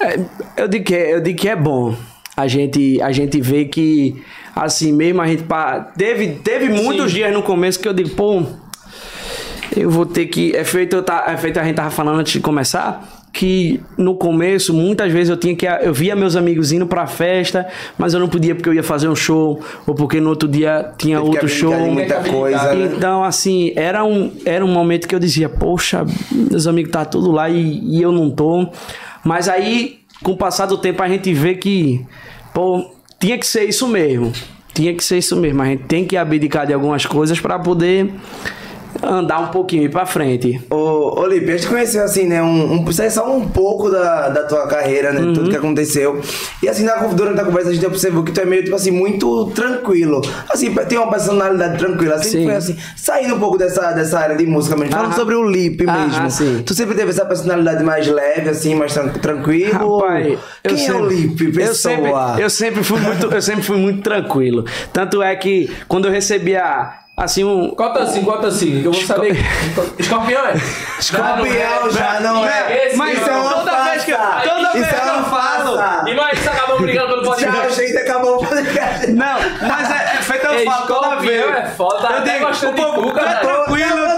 é- eu, digo que é, eu digo que é bom. A gente, a gente vê que, assim mesmo, a gente. Teve, teve muitos dias no começo que eu digo, pô. Eu vou ter que. É feito, eu tá, é feito a gente tava falando antes de começar. Que no começo, muitas vezes eu tinha que. Eu via meus amigos indo pra festa, mas eu não podia porque eu ia fazer um show, ou porque no outro dia tinha outro show. muita coisa, né? Então, assim, era um, era um momento que eu dizia, poxa, meus amigos tá tudo lá e, e eu não tô. Mas aí, com o passar do tempo, a gente vê que, pô, tinha que ser isso mesmo. Tinha que ser isso mesmo. A gente tem que abdicar de algumas coisas para poder andar um pouquinho ir pra frente. Ô, ô Lipe, a gente conheceu assim, né? Um, um, é só um pouco da, da tua carreira, né? Uhum. Tudo que aconteceu. E assim, na, durante a conversa a gente observou que tu é meio, tipo assim, muito tranquilo. Assim, tem uma personalidade tranquila. Assim, Sim. foi assim, saindo um pouco dessa, dessa área de música mesmo. Falando sobre o Lipe Aham, mesmo. sim. Tu sempre teve essa personalidade mais leve, assim, mais tran tranquilo? Rapaz, eu Quem é o sempre- Lipe, pessoa? Eu sempre, eu sempre fui muito, eu sempre fui muito tranquilo. Tanto é que quando eu recebia assim um Cota assim, cota assim, que eu vou saber. Escorpião é? Escorpião já não é. Esse Mas Isso é uma toda vez que eu, toda vez Isso que é eu uma falo, farsa. Imagina se acabam brigando pelo Já podcast. a gente acabou o podcast. Não, mas é, é feito eu falo toda vez. É foda, tá Eu digo, o de povo, tu, tu é cara. tranquilo Eu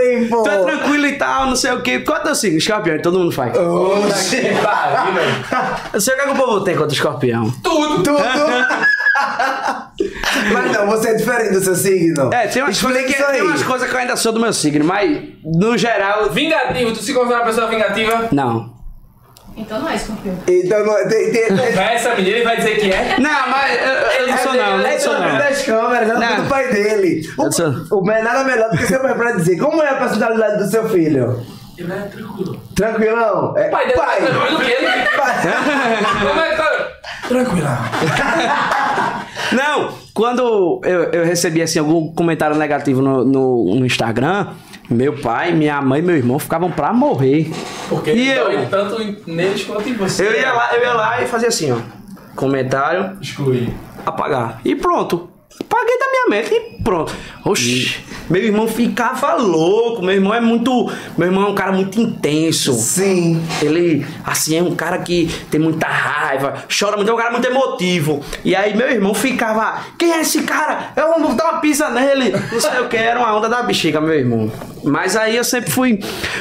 e. Tu é tranquilo e tal, não sei o que. Quanto eu sigo? Escorpião, e todo mundo faz. Oxi. Que pariu, velho. Eu sei o que, é que o povo tem contra o escorpião. Tudo. Tudo. Mas não, você é diferente do seu signo. É, tem umas, coisas que, isso aí. tem umas coisas que eu ainda sou do meu signo, mas no geral, Vingativo, tu se considera uma pessoa vingativa? não. Então não é escorpião. Então, não, tem, tem, Vai essa menina, ele vai dizer que é. Não, mas eu, eu não sou não, eu é não sou do não. das câmeras, não, Não. do pai dele. Eu sou- O, o é nada melhor do que seu pai pra dizer. Como é a personalidade do seu filho? Ele é tranquilo. Tranquilão? É, O pai dele pai. é tranquilo que ele. Pai. Como é que tá? Tranquila. Não, quando eu, eu recebi assim, algum comentário negativo no, no, no Instagram, meu pai, minha mãe e meu irmão ficavam pra morrer. Porque E eu? tanto neles quanto em você. Eu ia lá, eu ia lá e fazia assim, ó. Comentário, Exclui. apagar. E pronto. Paguei da minha mente e pronto. Oxi, meu irmão ficava louco. Meu irmão é muito. Meu irmão é um cara muito intenso. Sim. Ele, assim, é um cara que tem muita raiva, chora muito, é um cara muito emotivo. E aí meu irmão ficava, quem é esse cara? Eu vou dar uma pisa nele. Não sei o que, era uma onda da bexiga, meu irmão. Mas aí eu sempre fui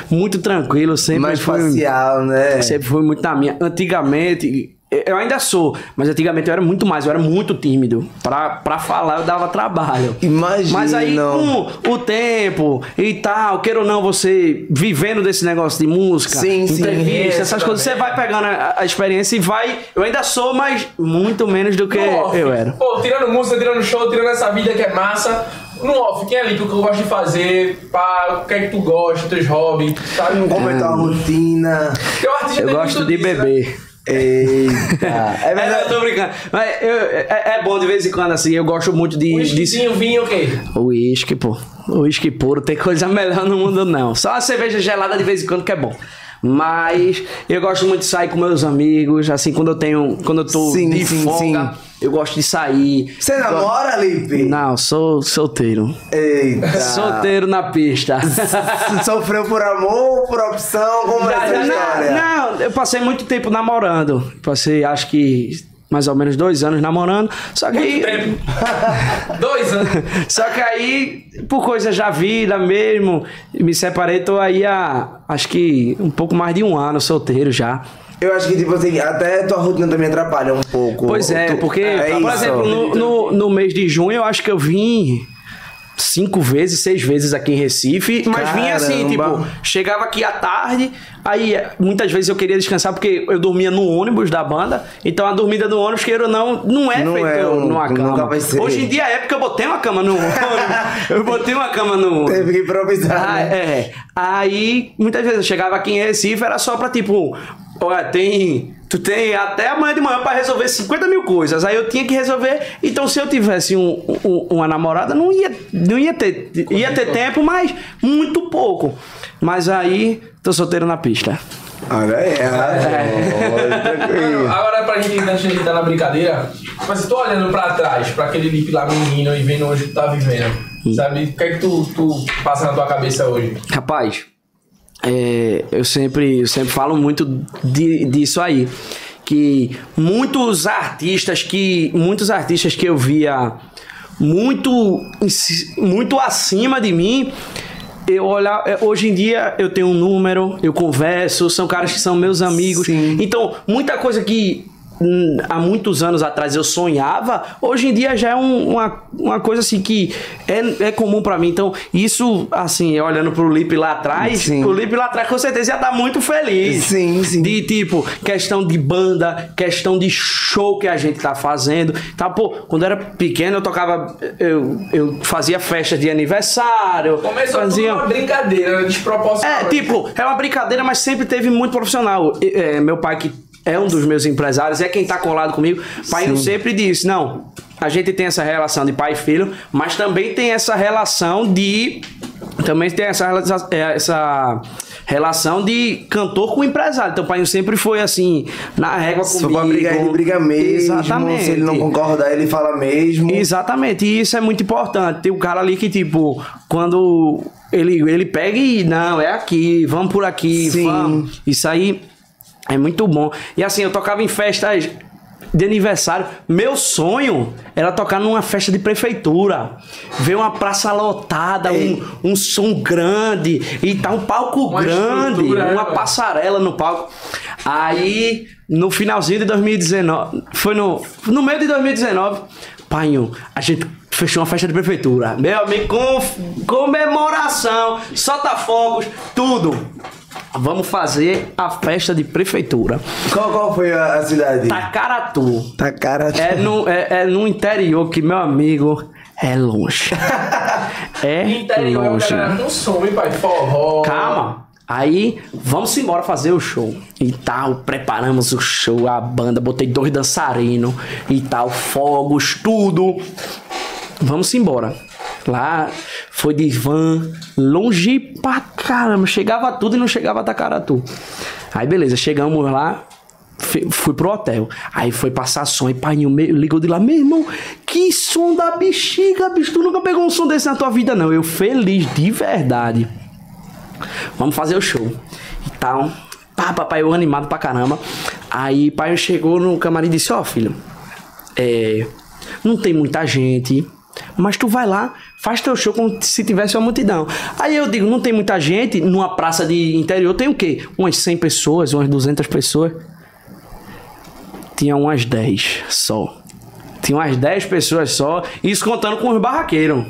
muito tranquilo, sempre Mais fui. facial, né? Sempre fui muito na minha. Antigamente, eu ainda sou, mas antigamente eu era muito mais, eu era muito tímido. Pra, pra falar eu dava trabalho. Imagino. Mas aí com o tempo e tal, queira ou não, você vivendo desse negócio de música, Sim, sim. entrevista, Isso essas coisas, você vai pegando a, a experiência e vai. Eu ainda sou, mas muito menos do que No off. eu era. Pô, tirando música, tirando show, tirando essa vida que é massa. No off, quem é ali que eu gosto de fazer? Pá, o que é que tu gosta, teus hobbies, sabe? Como é tua rotina? O artista Eu gosto de disso, né? Eita. É É, verdade. eu tô brincando. Mas eu- é, é bom de vez em quando, assim, eu gosto muito de. de Whiskyzinho, vinho, o quê? Uísque, pô. Uísque puro, tem coisa melhor no mundo, não. Só a cerveja gelada de vez em quando que é bom. Mas eu gosto muito de sair com meus amigos, assim, quando eu tenho. Quando eu tô Sim, de sim, folga, sim. Eu gosto de sair. Você namora, Lipe? Não, sou solteiro. Eita. Solteiro na pista. Sofreu por amor ou por opção? Como é Já, essa história? não, não, eu passei muito tempo namorando. Passei, acho que, mais ou menos dois anos namorando. Só que aí. Tempo. Dois anos. Só que aí, por coisas da vida mesmo, me separei, tô aí há acho que um pouco mais de um ano solteiro já. Eu acho que, tipo assim, até tua rotina também atrapalha um pouco. Pois é, Tu- porque, é por isso. exemplo, no, no, no mês de junho eu acho que eu vim cinco vezes, seis vezes aqui em Recife, mas vinha assim, Caramba. tipo, chegava aqui à tarde, aí muitas vezes eu queria descansar porque eu dormia no ônibus da banda, então a dormida no ônibus, queira ou não, não é Não feito é um- numa cama. vai ser. Hoje em dia é porque eu botei uma cama no ônibus, eu botei uma cama no ônibus. Teve que improvisar, Ah, né? é. Aí, muitas vezes eu chegava aqui em Recife, era só pra tipo, olha, tem Tu tem até amanhã de manhã pra resolver 50 mil coisas. Aí eu tinha que resolver. Então, se eu tivesse um, um- uma namorada, não ia, não ia ter. Ia ter tempo, mas muito pouco. Mas aí, tô solteiro na pista. Olha aí, É. Agora pra gente, antes de entrar na brincadeira, mas eu tô olhando pra trás, pra aquele Lipe lá menino e vendo onde tu tá vivendo. Sabe? O que é que tu, tu passa na tua cabeça hoje? Rapaz, é, eu, sempre, eu sempre falo muito de- disso aí. Que muitos artistas que. Muitos artistas que eu via muito, muito acima de mim. Eu olhar, é, hoje em dia eu tenho um número, eu converso, são caras que são meus amigos. Sim. Então, muita coisa que há muitos anos atrás eu sonhava, hoje em dia já é um- uma, uma coisa assim que é, é comum pra mim. Então, isso, assim, olhando pro Lipe lá atrás, Sim. o Lipe lá atrás com certeza ia estar muito feliz. Sim, sim. De tipo, questão de banda, questão de show que a gente tá fazendo. Tá, pô, quando eu era pequeno eu tocava, eu, eu fazia festas de aniversário. Começou fazia... tudo uma brincadeira, desproporcional. É, tipo, é uma brincadeira, mas sempre teve muito profissional. É, meu pai, que é um dos meus empresários, é quem tá colado comigo, pai sempre disse, não, a gente tem essa relação de pai e filho, mas também tem essa relação de... Também tem essa, relação- é, essa relação de cantor com empresário. Então, o pai sempre foi assim, na régua Se comigo. for pra brigar, ele briga mesmo. Exatamente. Se ele não concordar, ele fala mesmo. Exatamente, e isso é muito importante. Tem um cara ali que, tipo, quando ele, ele pega e, não, é aqui, vamos por aqui, Sim. vamos. Isso aí é muito bom. E assim, eu tocava em festas de aniversário. Meu sonho era tocar numa festa de prefeitura. Ver uma praça lotada, um, um som grande e tá um palco Uma grande, né, uma velho? passarela no palco. Aí, no finalzinho de 2019, foi no, no meio de 2019, painho, a gente fechou uma festa de prefeitura. Meu amigo, com comemoração, solta fogos, tudo. Vamos fazer a festa de prefeitura. Qual, qual foi a, a cidade? Tacaratu. Cara. É no, é, é no interior que, meu amigo, é longe. É Interior, é longe. galera com som, hein, pai? Forró. Calma. Aí, vamos embora fazer o show. E tal, preparamos o show, a banda, botei dois dançarinos e tal, fogos, tudo. Vamos embora. Lá foi de van, longe pra caramba. Chegava tudo e não chegava Tacaratu. Aí beleza, chegamos lá, fui pro hotel. Aí foi passar som e paiinho me- ligou de lá, meu irmão, que som da bexiga, bicho. Tu nunca pegou um som desse na tua vida, não. Eu feliz de verdade. Vamos fazer o show. E tal. Pá, papai, eu animado pra caramba. Aí pai chegou no camarim e disse, ó filho, é, não tem muita gente, mas tu vai lá, faz teu show como se tivesse uma multidão. Aí eu digo, não tem muita gente, numa praça de interior tem o quê? Umas 100 pessoas, umas 200 pessoas. Tinha umas 10 só. Tinha umas 10 pessoas só, isso contando com os barraqueiros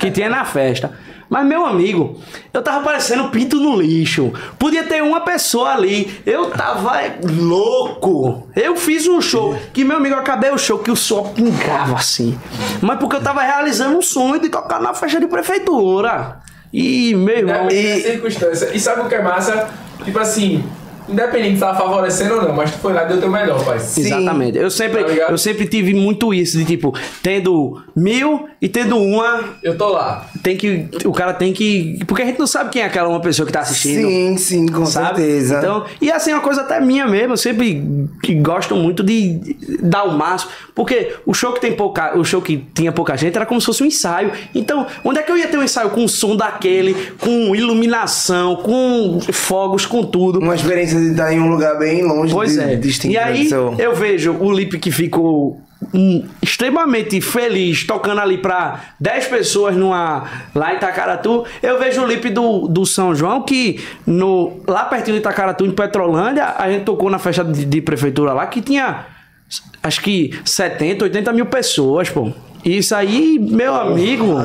que tinha na festa. Mas, meu amigo, eu tava parecendo pinto no lixo. Podia ter uma pessoa ali. Eu tava louco. Eu fiz um show que, meu amigo, eu acabei o show que o sol pingava assim. Mas porque eu tava realizando um sonho de tocar na festa de prefeitura. E, meu irmão. Independente da circunstância. E sabe o que é massa? Tipo assim, independente se tava favorecendo ou não, mas tu foi lá e deu teu melhor, pai. Exatamente. Eu sempre, Tá eu sempre tive muito isso de tipo, tendo mil e tendo uma, Eu tô lá. tem que. O cara tem que. Porque a gente não sabe quem é aquela uma pessoa que tá assistindo. Sim, sim, com sabe? certeza. Então, e assim, é uma coisa até minha mesmo, eu sempre que gosto muito de dar o máximo, porque o show que tem pouca, o show que tinha pouca gente era como se fosse um ensaio. Então, onde é que eu ia ter um ensaio com o som daquele, com iluminação, com fogos, com tudo? Uma experiência de estar em um lugar bem longe Pois de, é. distinto E aí seu- eu vejo o Lipe que ficou hum, extremamente feliz tocando ali pra 10 pessoas numa lá em Itacaratu. Eu vejo o Lipe do, do São João que no lá pertinho de Itacaratu em Petrolândia, a gente tocou na festa de, de prefeitura lá que tinha acho que 70, 80 mil pessoas, pô. Isso aí, meu amigo,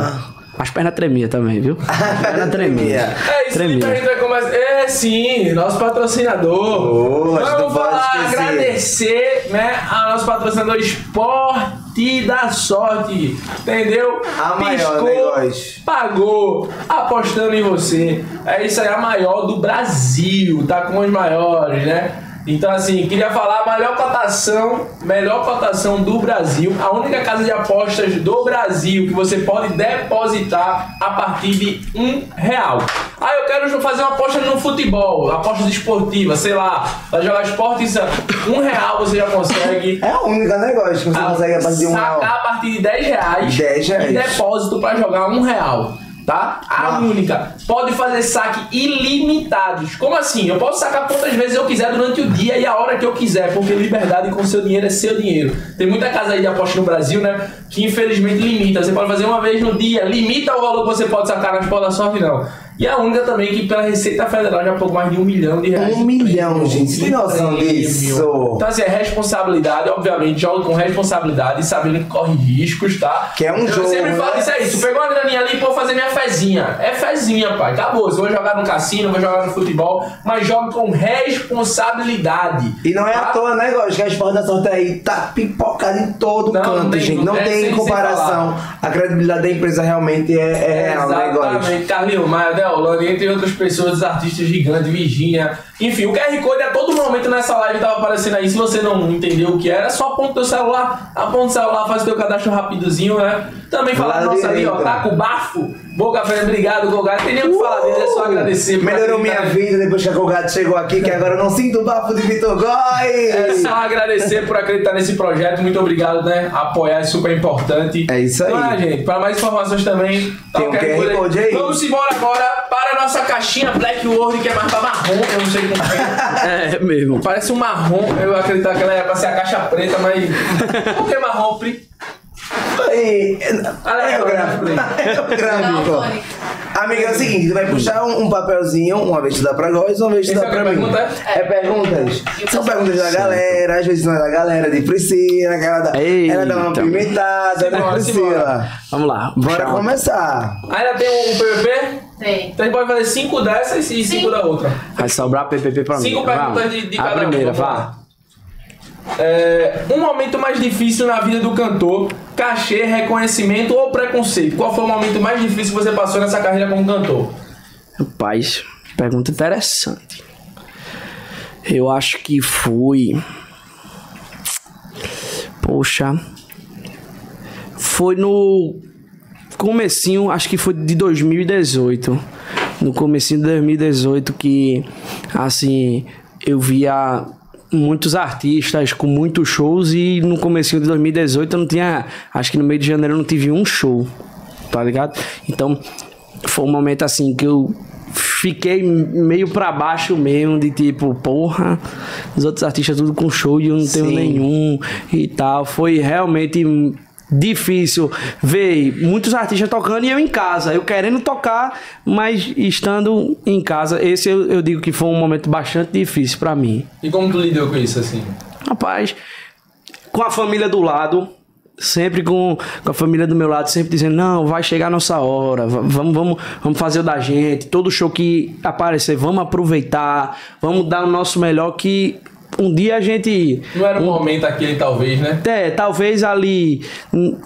as pernas tremiam também, viu? As pernas tremiam. É isso Tremia. que a gente vai começar. É sim, nosso patrocinador. Oh, Vamos falar, agradecer, né, a nosso patrocinador Esporte da Sorte. Entendeu? A maior negócio. pagou, apostando em você. É isso aí, a maior do Brasil. Tá com os maiores, né? Então, assim, queria falar a melhor cotação, melhor cotação do Brasil, a única casa de apostas do Brasil que você pode depositar a partir de um real. Ah, eu quero fazer uma aposta no futebol, apostas esportivas, sei lá, pra jogar esporte, isso, um real você já consegue. É o único negócio que você consegue a partir de um real. Sacar a partir de 10 reais. 10 reais. E depósito pra jogar um real. Tá? A única. Pode fazer saque ilimitados. Como assim? Eu posso sacar quantas vezes eu quiser durante o dia e a hora que eu quiser, porque liberdade com seu dinheiro é seu dinheiro. Tem muita casa aí de aposta no Brasil, né? Que infelizmente limita. Você pode fazer uma vez no dia, limita o valor que você pode sacar na Esporte da Sorte, não. E a única também que pela Receita Federal já pouco mais de um milhão de reais. Um milhão, gente. Tem noção disso? Então, assim, é responsabilidade, obviamente, joga com responsabilidade, sabendo que corre riscos, tá? Que é um eu jogo, sempre né? falo isso aí. Tu pegou uma graninha ali, pô, fazer minha fezinha. É fezinha, pai. Acabou. Você vai jogar no cassino, vai jogar no futebol, mas joga com responsabilidade. E não é tá? à toa, né, Góis? Que a esporte da sorte aí tá pipocada em todo Não, não canto, tem- gente. não Não tem- tem sem comparação. A credibilidade da empresa realmente é, é real, né, Góis? Exatamente, Carlinhos Maia, Deolane, entre outras pessoas, artistas gigantes, Virgínia. Enfim, o QR Code a todo momento nessa live tava aparecendo aí. Se você não entendeu o que era, só aponta o teu celular, aponta o celular, faz o teu cadastro rapidozinho, né? Também falar nossa ali, ó, tá com bafo. Boca Fé, obrigado, Golgado. Tem nem o que falar dele, é só agradecer. Melhorou minha vida depois que a Colgado chegou aqui, que agora eu não sinto o bafo de Vitor É Góis. só agradecer por acreditar nesse projeto. Muito obrigado, né? Apoiar é super importante. É isso aí. Então, é, gente. Para mais informações também, tá Tem o um QR Code aí? Vamos embora agora para a nossa caixinha Black World, que é mais pra marrom. Eu não sei como é. É mesmo. Parece um marrom. Eu acredito que ela era pra ser a caixa preta, mas. Por que marrom, Pri? É o aí, gráfico. olha É o gráfico. Daltônico. Amiga, é o seguinte, tu vai puxar um, um papelzinho, uma vez tu dá pra Góis, uma vez tu dá é pra mim. pergunta? É perguntas. São perguntas da galera, às vezes não é da galera, de Priscila, que ela dá, ela dá uma pimentada, né, Priscila? Vamos lá. Bora Tchau. começar. Ainda tem um PVP? Tem. Então a gente pode fazer cinco dessas e cinco Sim. da outra. Vai sobrar PPP pra mim. Cinco perguntas Vamos. de, de A cada um. primeira, Vamos vá. É, um momento mais difícil na vida do cantor, cachê, reconhecimento ou preconceito? Qual foi o momento mais difícil que você passou nessa carreira como cantor? Rapaz, pergunta interessante. Eu acho que foi. Poxa. Foi no comecinho, acho que foi de 2018. No comecinho de 2018 que assim, eu via muitos artistas com muitos shows e no comecinho de 2018 eu não tinha, acho que no meio de janeiro eu não tive um show, tá ligado? Então, foi um momento assim que eu fiquei meio pra baixo mesmo, de tipo, porra, os outros artistas tudo com show e eu não tenho Sim. nenhum e tal. Foi realmente difícil ver muitos artistas tocando e eu em casa, eu querendo tocar, mas estando em casa. Esse eu, eu digo que foi um momento bastante difícil pra mim. E como tu lidou com isso, assim? Rapaz, com a família do lado, sempre com, com a família do meu lado, sempre dizendo, não, vai chegar a nossa hora, va- vamos, vamos, vamos fazer o da gente, todo show que aparecer, vamos aproveitar, vamos dar o nosso melhor que um dia a gente... Não era um momento aquele, talvez, né? É, talvez ali.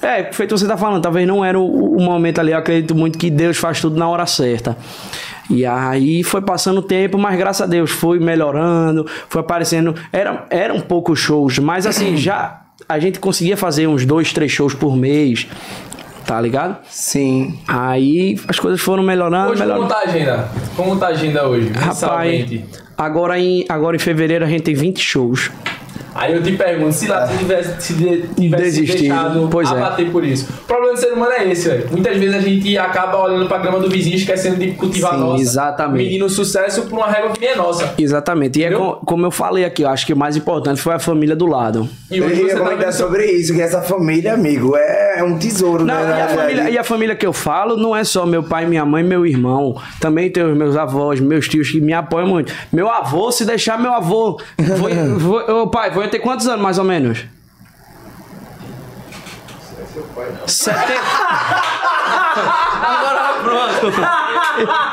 É, feito você tá falando, talvez não era o, o momento ali. Eu acredito muito que Deus faz tudo na hora certa. E aí foi passando o tempo, mas graças a Deus foi melhorando, foi aparecendo. Era, eram poucos shows, mas assim, já a gente conseguia fazer uns dois, três shows por mês, tá ligado? Sim. Aí as coisas foram melhorando, Hoje, como melhorando. tá a agenda? Como tá a agenda hoje? Rapaz, agora em, agora em fevereiro a gente tem 20 shows. Aí eu te pergunto, se lá tu tivesse, se de- tivesse Desistido. deixado Pois é. abater por isso. O problema do ser humano é esse, velho. Muitas vezes a gente acaba olhando pra grama do vizinho, esquecendo de cultivar a Sim, nossa. exatamente. Medindo sucesso por uma régua que nem é nossa. Exatamente. E é Entendeu? com- como eu falei aqui, eu acho que o mais importante foi a família do lado. E Eu hoje ia você tá comentar vendo sobre isso, que essa família, amigo, é um tesouro, Não, né? e, a família, e a família que eu falo não é só meu pai, minha mãe, meu irmão. Também tem os meus avós, meus tios que me apoiam muito. Meu avô, se deixar meu avô. Vou, vou, ô, pai, vou ter quantos anos mais ou menos? Sete... Agora pronto.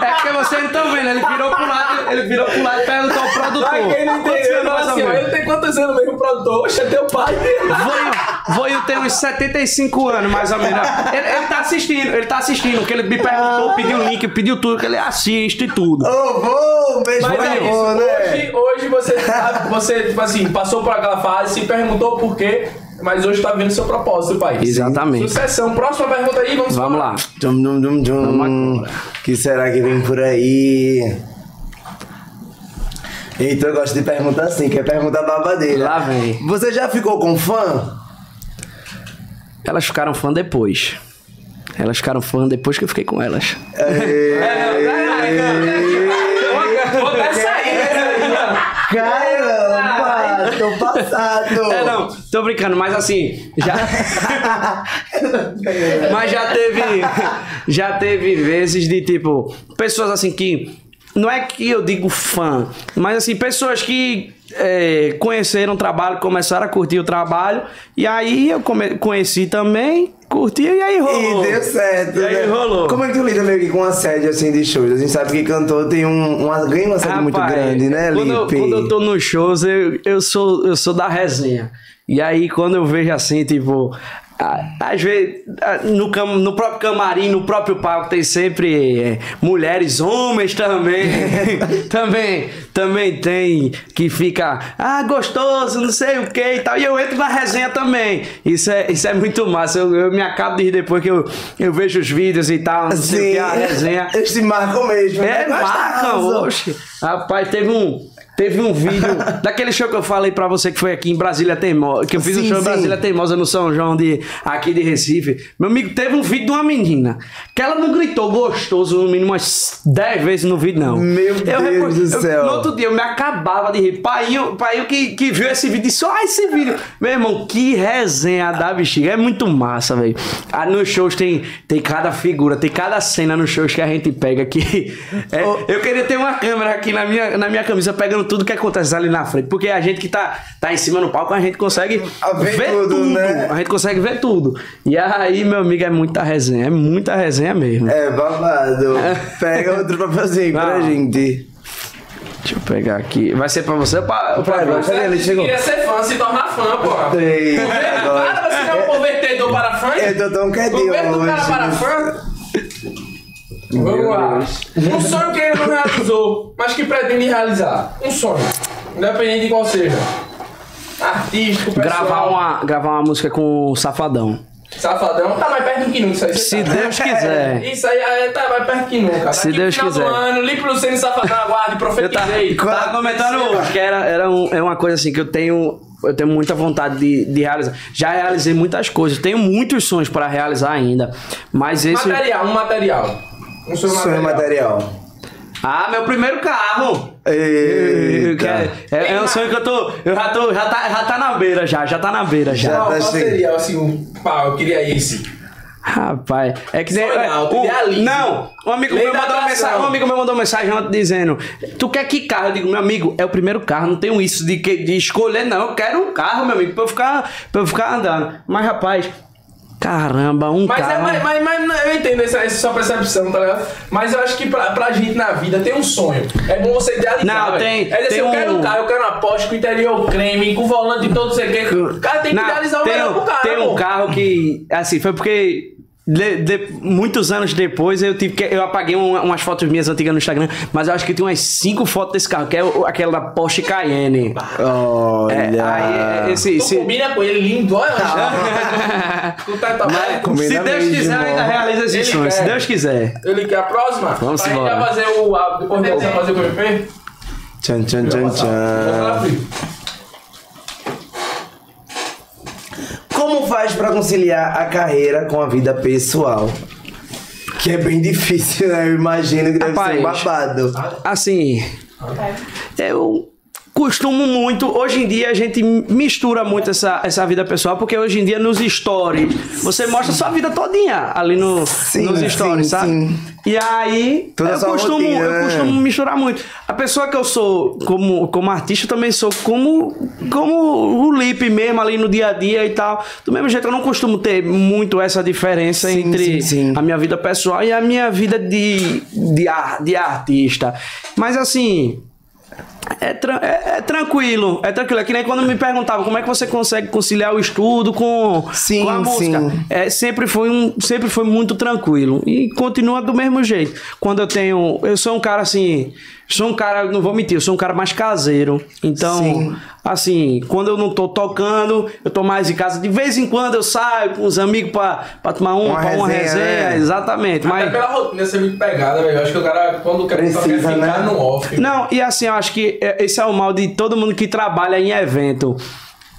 É porque vocês não estão vendo, ele virou pro lado, ele virou pro lado e perguntou ao produtor. Pra quem não entendeu, assim, ó, menos? ele tem quantos anos mesmo, produtor? Oxe, é teu pai. Voio, Voio tem uns 75 anos, mais ou menos. Ele, ele tá assistindo, ele tá assistindo, que ele me perguntou, pediu o link, pediu tudo, que ele assiste e tudo. Ô, vou, um beijo Mas é isso, né? hoje, hoje você, tá- você, tipo assim, passou por aquela fase, se perguntou por quê, mas hoje tá vendo seu propósito, pai. Exatamente. Sucessão. Próxima pergunta aí, vamos Vamos lá. Dum, dum, dum, dum. que será que vem por aí? Então eu gosto de perguntar assim, que é pergunta babadeira. Lá vem. Você já ficou com fã? Elas ficaram fã depois. Elas ficaram fã depois que eu fiquei com elas. Vou dessa passado. É, não, tô brincando, mas assim, já. mas já teve. Já teve vezes de tipo, pessoas assim que. Não é que eu digo fã, mas assim, pessoas que é, conheceram o trabalho, começaram a curtir o trabalho, e aí eu conheci também, curti e aí rolou. E deu certo, E aí né? rolou. Como é que tu lida meio que com assédio assim de shows? A gente sabe que cantor tem um, um ganha um assédio muito grande, né, quando eu, Lipe? quando eu tô nos shows, eu, eu, sou, eu sou da resenha. E aí, quando eu vejo assim, tipo. A- Às vezes, a- no, cam- no próprio camarim, no próprio palco, tem sempre é, mulheres, homens também. também. Também tem que fica, ah, gostoso, não sei o que e tal. E eu entro na resenha também. Isso é, isso é muito massa. Eu, eu me acabo de rir depois que eu, eu vejo os vídeos e tal. Não sei o que, a resenha. Eles se marcam mesmo. É, né? marcam, oxe. Rapaz, teve um. Teve um vídeo daquele show que eu falei pra você que foi aqui em Brasília Teimosa. Que eu fiz um Sim, show em sim. Brasília Teimosa no São João de, aqui de Recife. Meu amigo, teve um vídeo de uma menina. Que ela não gritou gostoso no mínimo umas 10 vezes no vídeo, não. Meu Eu Deus do eu- céu. No outro dia eu me acabava de rir. Painho, painho que, que viu esse vídeo disse: Ó, esse vídeo. Meu irmão, que resenha da bexiga. É muito massa, velho. Ah, nos shows tem, tem cada figura, tem cada cena nos shows que a gente pega que. é, eu queria ter uma câmera aqui na minha, na minha camisa pegando tudo que acontece ali na frente. Porque a gente que tá, tá em cima no palco, a gente consegue A ver ver, tudo, tudo. né? A gente consegue ver tudo. E aí, meu amigo, é muita resenha. É muita resenha mesmo. É babado. Pega outro papelzinho pra Não. gente. Deixa eu pegar aqui. Vai ser pra você ou pra, ou pra você? cadê ele? Chegou. Queria ser fã, se tornar fã, pô. Ei, Cara, você é um convertedor para fã? Eu tô tão quietinho Converto do cara hoje. para fã? Vamos lá. Um sonho que ele não realizou, mas que pretende realizar. Um sonho. Independente de qual seja. Artístico, pessoal. Gravar uma, gravar uma música com o Safadão. Safadão. Tá mais perto que nunca isso aí. Se sabe. Deus quiser. Isso aí tá mais perto que nunca. Se Daqui Deus final quiser. do ano, Lipe Luciano e Safadão aguarde, Eu tava, profetizei. tava comentando hoje que era, era um- é uma coisa assim que eu tenho. Eu tenho muita vontade de, de realizar. Já realizei muitas coisas. Tenho muitos sonhos para realizar ainda. Mas esse. Material, um material. Um sonho Sonho material. material. Ah, meu primeiro carro! Eita. É, é um sonho que eu tô. Eu já tô. Já tá, já tá na beira já, já tá na beira já. Já. Qual, tá qual chegando. seria, assim, um pau, eu queria esse. Rapaz, é que é, alto, um- não, um amigo Lei meu mandou atração. mensagem. Um amigo meu mandou uma mensagem ontem dizendo: Tu quer que carro? Eu digo, meu amigo, é o primeiro carro, não tenho isso de, que- de escolher, não. Eu quero um carro, meu amigo, pra eu ficar, pra eu ficar andando. Mas, rapaz, caramba, um Mas, é, carro. mas, mas, mas eu entendo essa, essa sua percepção, tá ligado? Mas eu acho que pra, pra gente na vida tem um sonho. É bom você idealizar. Não, velho. tem- É dizer, tem eu um- quero um carro, eu quero uma Porsche com interior creme, com volante e todo, sei o quê. O cara tem que Não, idealizar o melhor pro cara. Tem um pô. carro que, assim, foi porque. De- de- muitos anos depois eu tive que. Eu apaguei um- umas fotos minhas antigas no Instagram, mas eu acho que tem umas cinco fotos desse carro, que é o- aquela da Porsche Cayenne. Olha. É, aí, esse, Tu esse- combina com ele lindo, olha. Tu tá. Mas, se Deus mesmo. quiser, ainda realiza esse Ele sonho. Se quer. Deus quiser. Ele quer a próxima? Vamos pra embora. fazer o. a- Depois de você fazer o PP? Tchan, tchan, tchan, Vou falar, tchan. Como faz pra conciliar a carreira com a vida pessoal? Que é bem difícil, né? Eu imagino que deve ser um Rapaz. babado. Assim, eu. Costumo muito, hoje em dia a gente mistura muito essa, essa vida pessoal, porque hoje em dia nos stories, você mostra sua vida todinha ali no, Sim, nos stories, sim, sabe? sim. E aí, Toda eu costumo, rotina, eu né? costumo misturar muito. A pessoa que eu sou como, como artista, eu também sou como, como o Lipe mesmo ali no dia a dia e tal. Do mesmo jeito, eu não costumo ter muito essa diferença entre a minha vida pessoal e a minha vida de, de, ar- de artista. Mas assim. É, tran- é- é tranquilo, é tranquilo. É que nem quando me perguntavam como é que você consegue conciliar o estudo com, Sim, com a música. sim. É, sempre, foi um, sempre foi muito tranquilo. E continua do mesmo jeito. Quando eu tenho. Eu sou um cara assim. Sou um cara, não vou mentir, eu sou um cara mais caseiro. Então, Sim. assim, quando eu não tô tocando, eu tô mais em casa. De vez em quando eu saio com os amigos pra, pra tomar uma, Uma pra uma resenha, resenha. né? Exatamente. Até Mas. pela rotina ser muito pegada, velho. Eu acho que o cara, quando quer Precisa, quer ficar né? no off. Não, e assim, eu acho que é- esse é o mal de todo mundo que trabalha em evento.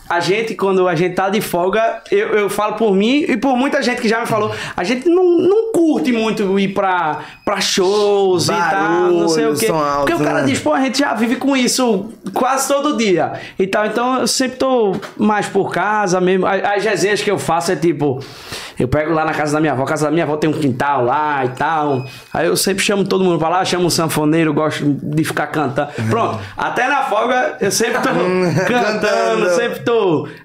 A gente, quando a gente tá de folga, eu, eu falo por mim e por muita gente que já me falou, a gente não, não curte muito ir pra, pra shows e tal, não sei o Barulho, quê. alto, Porque o cara né? diz, pô, a gente já vive com isso quase todo dia e tal. Então eu sempre tô mais por casa mesmo. As, as resenhas que eu faço é tipo, eu pego lá na casa da minha avó, a casa da minha avó tem um quintal lá e tal. Aí eu sempre chamo todo mundo pra lá, chamo um sanfoneiro, gosto de ficar cantando. Pronto, até na folga eu sempre tô cantando. sempre tô.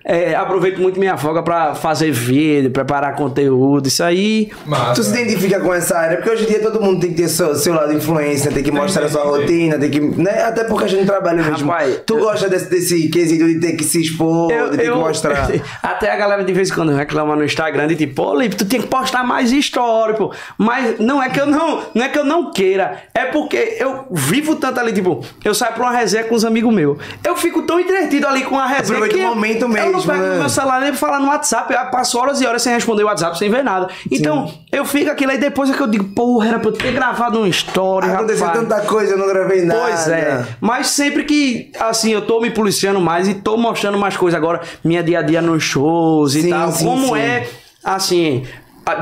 É, aproveito muito minha folga pra fazer vídeo, preparar conteúdo, isso aí. Massa. Tu se identifica com essa área? Porque hoje em dia todo mundo tem que ter seu, seu lado influência, tem que mostrar a sua rotina, tem que. Né? Até porque a gente trabalha mesmo. Rapaz, tu eu- gosta desse, desse quesito de ter que se expor, de ter que mostrar. Até a galera de vez em quando reclama no Instagram de tipo, pô, Lipe, tu tem que postar mais história, pô. Mas não é que eu não, não é que eu não queira, é porque eu vivo tanto ali, tipo, eu saio pra uma resenha com os amigos meus. Eu fico tão entretido ali com a resenha Aproveita que o eu- momento eu, não mesmo, pego né? meu celular nem pra falar no WhatsApp, eu passo horas e horas sem responder o WhatsApp, sem ver nada. Então, eu fico aquilo aí depois é que eu digo, porra, era pra eu ter gravado um story, Aconteceu rapaz. tanta coisa, eu não gravei nada. Pois é. Mas sempre que, assim, eu tô me policiando mais e tô mostrando mais coisas agora, minha dia a dia nos shows e Sim, tal. sim, como sim. é, assim.